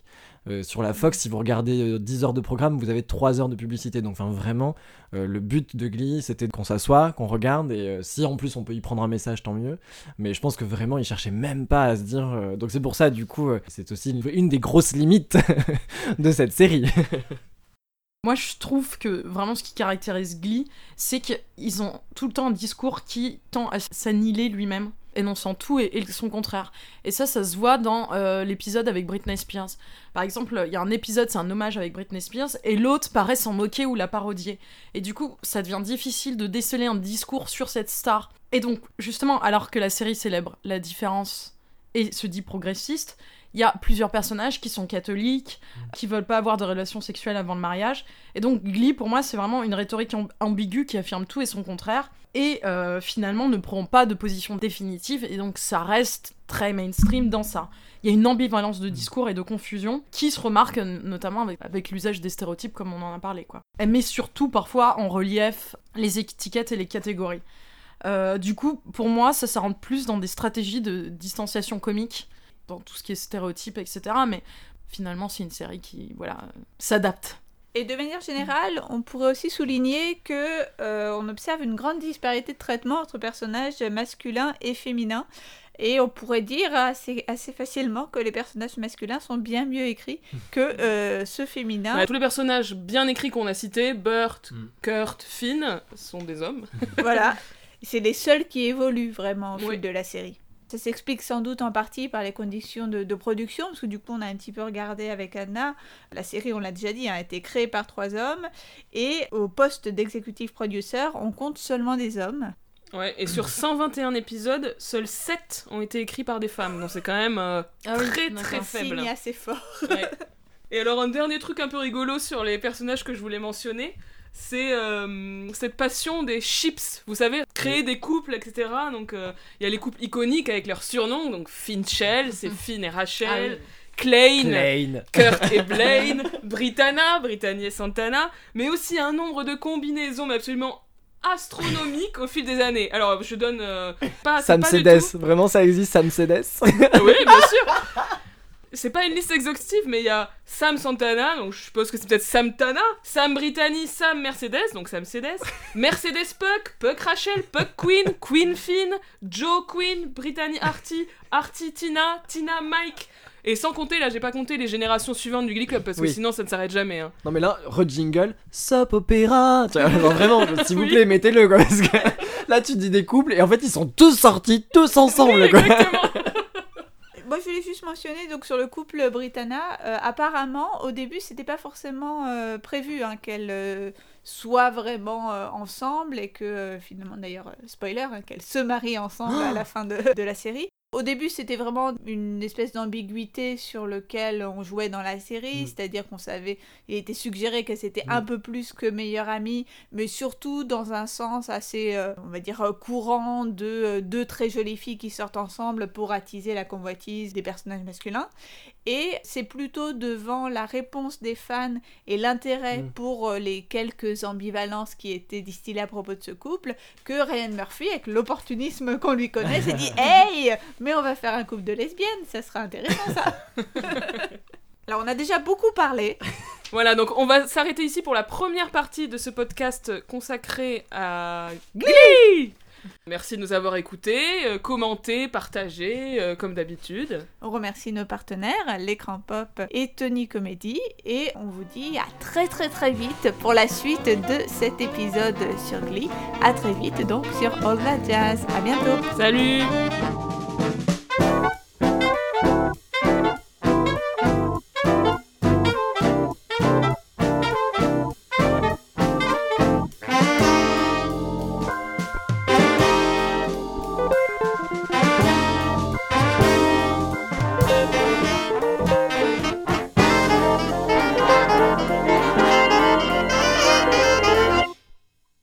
Euh, sur la Fox, si vous regardez euh, 10 heures de programme, vous avez 3 heures de publicité. Donc, vraiment, euh, le but de Glee, c'était qu'on s'assoie, qu'on regarde, et euh, si en plus on peut y prendre un message, tant mieux. Mais je pense que vraiment, ils cherchaient même pas à se dire. euh, Donc, c'est pour ça, du coup, euh, c'est aussi une, une des grosses limites de cette série. Moi, je trouve que vraiment ce qui caractérise Glee, c'est qu'ils ont tout le temps un discours qui tend à s'annihiler lui-même, énonçant tout et, son contraire. Et ça, ça se voit dans euh, l'épisode avec Britney Spears. Par exemple, il y a un épisode, c'est un hommage avec Britney Spears, et l'autre paraît s'en moquer ou la parodier. Et du coup, ça devient difficile de déceler un discours sur cette star. Et donc, justement, alors que la série célèbre la différence et se dit progressiste, il y a plusieurs personnages qui sont catholiques, qui veulent pas avoir de relations sexuelles avant le mariage. Et donc Glee, pour moi, c'est vraiment une rhétorique amb- ambiguë qui affirme tout et son contraire, et euh, finalement ne prend pas de position définitive, et donc ça reste très mainstream dans ça. Il y a une ambivalence de discours et de confusion qui se remarque euh, notamment avec, avec l'usage des stéréotypes comme on en a parlé. Quoi. Elle met surtout parfois en relief les étiquettes et les catégories. Euh, du coup, pour moi, ça, ça rentre plus dans des stratégies de distanciation comique, dans tout ce qui est stéréotypes, etc. Mais finalement, c'est une série qui, voilà, s'adapte Et de manière générale, on pourrait aussi souligner que euh, on observe une grande disparité de traitement entre personnages masculins et féminins. Et on pourrait dire assez, assez facilement que les personnages masculins sont bien mieux écrits que euh, ceux féminins. Ouais, tous les personnages bien écrits qu'on a cités, Burt, Mm. Kurt, Finn, sont des hommes. voilà. C'est les seuls qui évoluent vraiment au fil Oui. de la série. Ça s'explique sans doute en partie par les conditions de, de production, parce que du coup on a un petit peu regardé avec Anna. La série, on l'a déjà dit, a été créée par trois hommes, et au poste d'executive producer, on compte seulement des hommes. Ouais, et sur 121 épisodes, seuls 7 ont été écrits par des femmes. Donc c'est quand même euh, Ah oui, très très faible. Signe assez fort. Ouais. Et alors un dernier truc un peu rigolo sur les personnages que je voulais mentionner, c'est euh, cette passion des chips. Vous savez, créer des couples, etc. Donc euh, il y a les couples iconiques avec leurs surnoms. Donc Finchel, c'est Finn et Ah Rachel. oui. Clane, Lane. Kurt et Blaine, Britanna, Brittany et Santana, mais aussi un nombre de combinaisons mais absolument astronomiques au fil des années. Alors je donne euh, pas, Sam pas du Cedes. tout- Vraiment, ça existe, Sam Cedes. oui, bien sûr. C'est pas une liste exhaustive, mais il y a Sam Santana, donc je suppose que c'est peut-être Sam Tana, Sam Brittany, Sam Mercedes, donc Sam Cedes, Mercedes Puck, Puck Rachel, Puck Queen, Queen Finn, Joe Queen, Brittany Artie, Artie Tina, Tina Mike. Et sans compter, là j'ai pas compté les générations suivantes du Glee Club, parce que Oui. sinon ça ne s'arrête jamais. Hein. Non mais là, re-jingle, Soap Opera Tu vois, genre vraiment, s'il vous Oui. plaît, mettez-le quoi, parce que là tu dis des couples et en fait ils sont tous sortis, tous ensemble Oui, quoi. exactement. Moi, je voulais juste mentionner donc sur le couple Britanna. euh, apparemment, au début, c'était pas forcément euh, prévu hein, qu'elles euh, soient vraiment ensemble et que finalement, d'ailleurs, spoiler, hein, qu'elles se marient ensemble à la fin de, de la série. Au début, c'était vraiment une espèce d'ambiguïté sur lequel on jouait dans la série, Mm. c'est-à-dire qu'on savait, il était suggéré qu'elles étaient Mm. un peu plus que meilleures amies, mais surtout dans un sens assez, euh, on va dire, euh, courant de euh, deux très jolies filles qui sortent ensemble pour attiser la convoitise des personnages masculins. Et c'est plutôt devant la réponse des fans et l'intérêt Mm. pour euh, les quelques ambivalences qui étaient distillées à propos de ce couple que Ryan Murphy, avec l'opportunisme qu'on lui connaît, s'est dit Hey, mais on va faire un couple de lesbiennes, ça sera intéressant ça. Alors on a déjà beaucoup parlé. Voilà, donc on va s'arrêter ici pour la première partie de ce podcast consacré à Glee. Merci de nous avoir écoutés, euh, commentés, partagés, euh, comme d'habitude. On remercie nos partenaires, l'écran pop et Tony Comedy. Et on vous dit à très très très vite pour la suite de cet épisode sur Glee. À très vite donc sur All That Jazz. À bientôt. Salut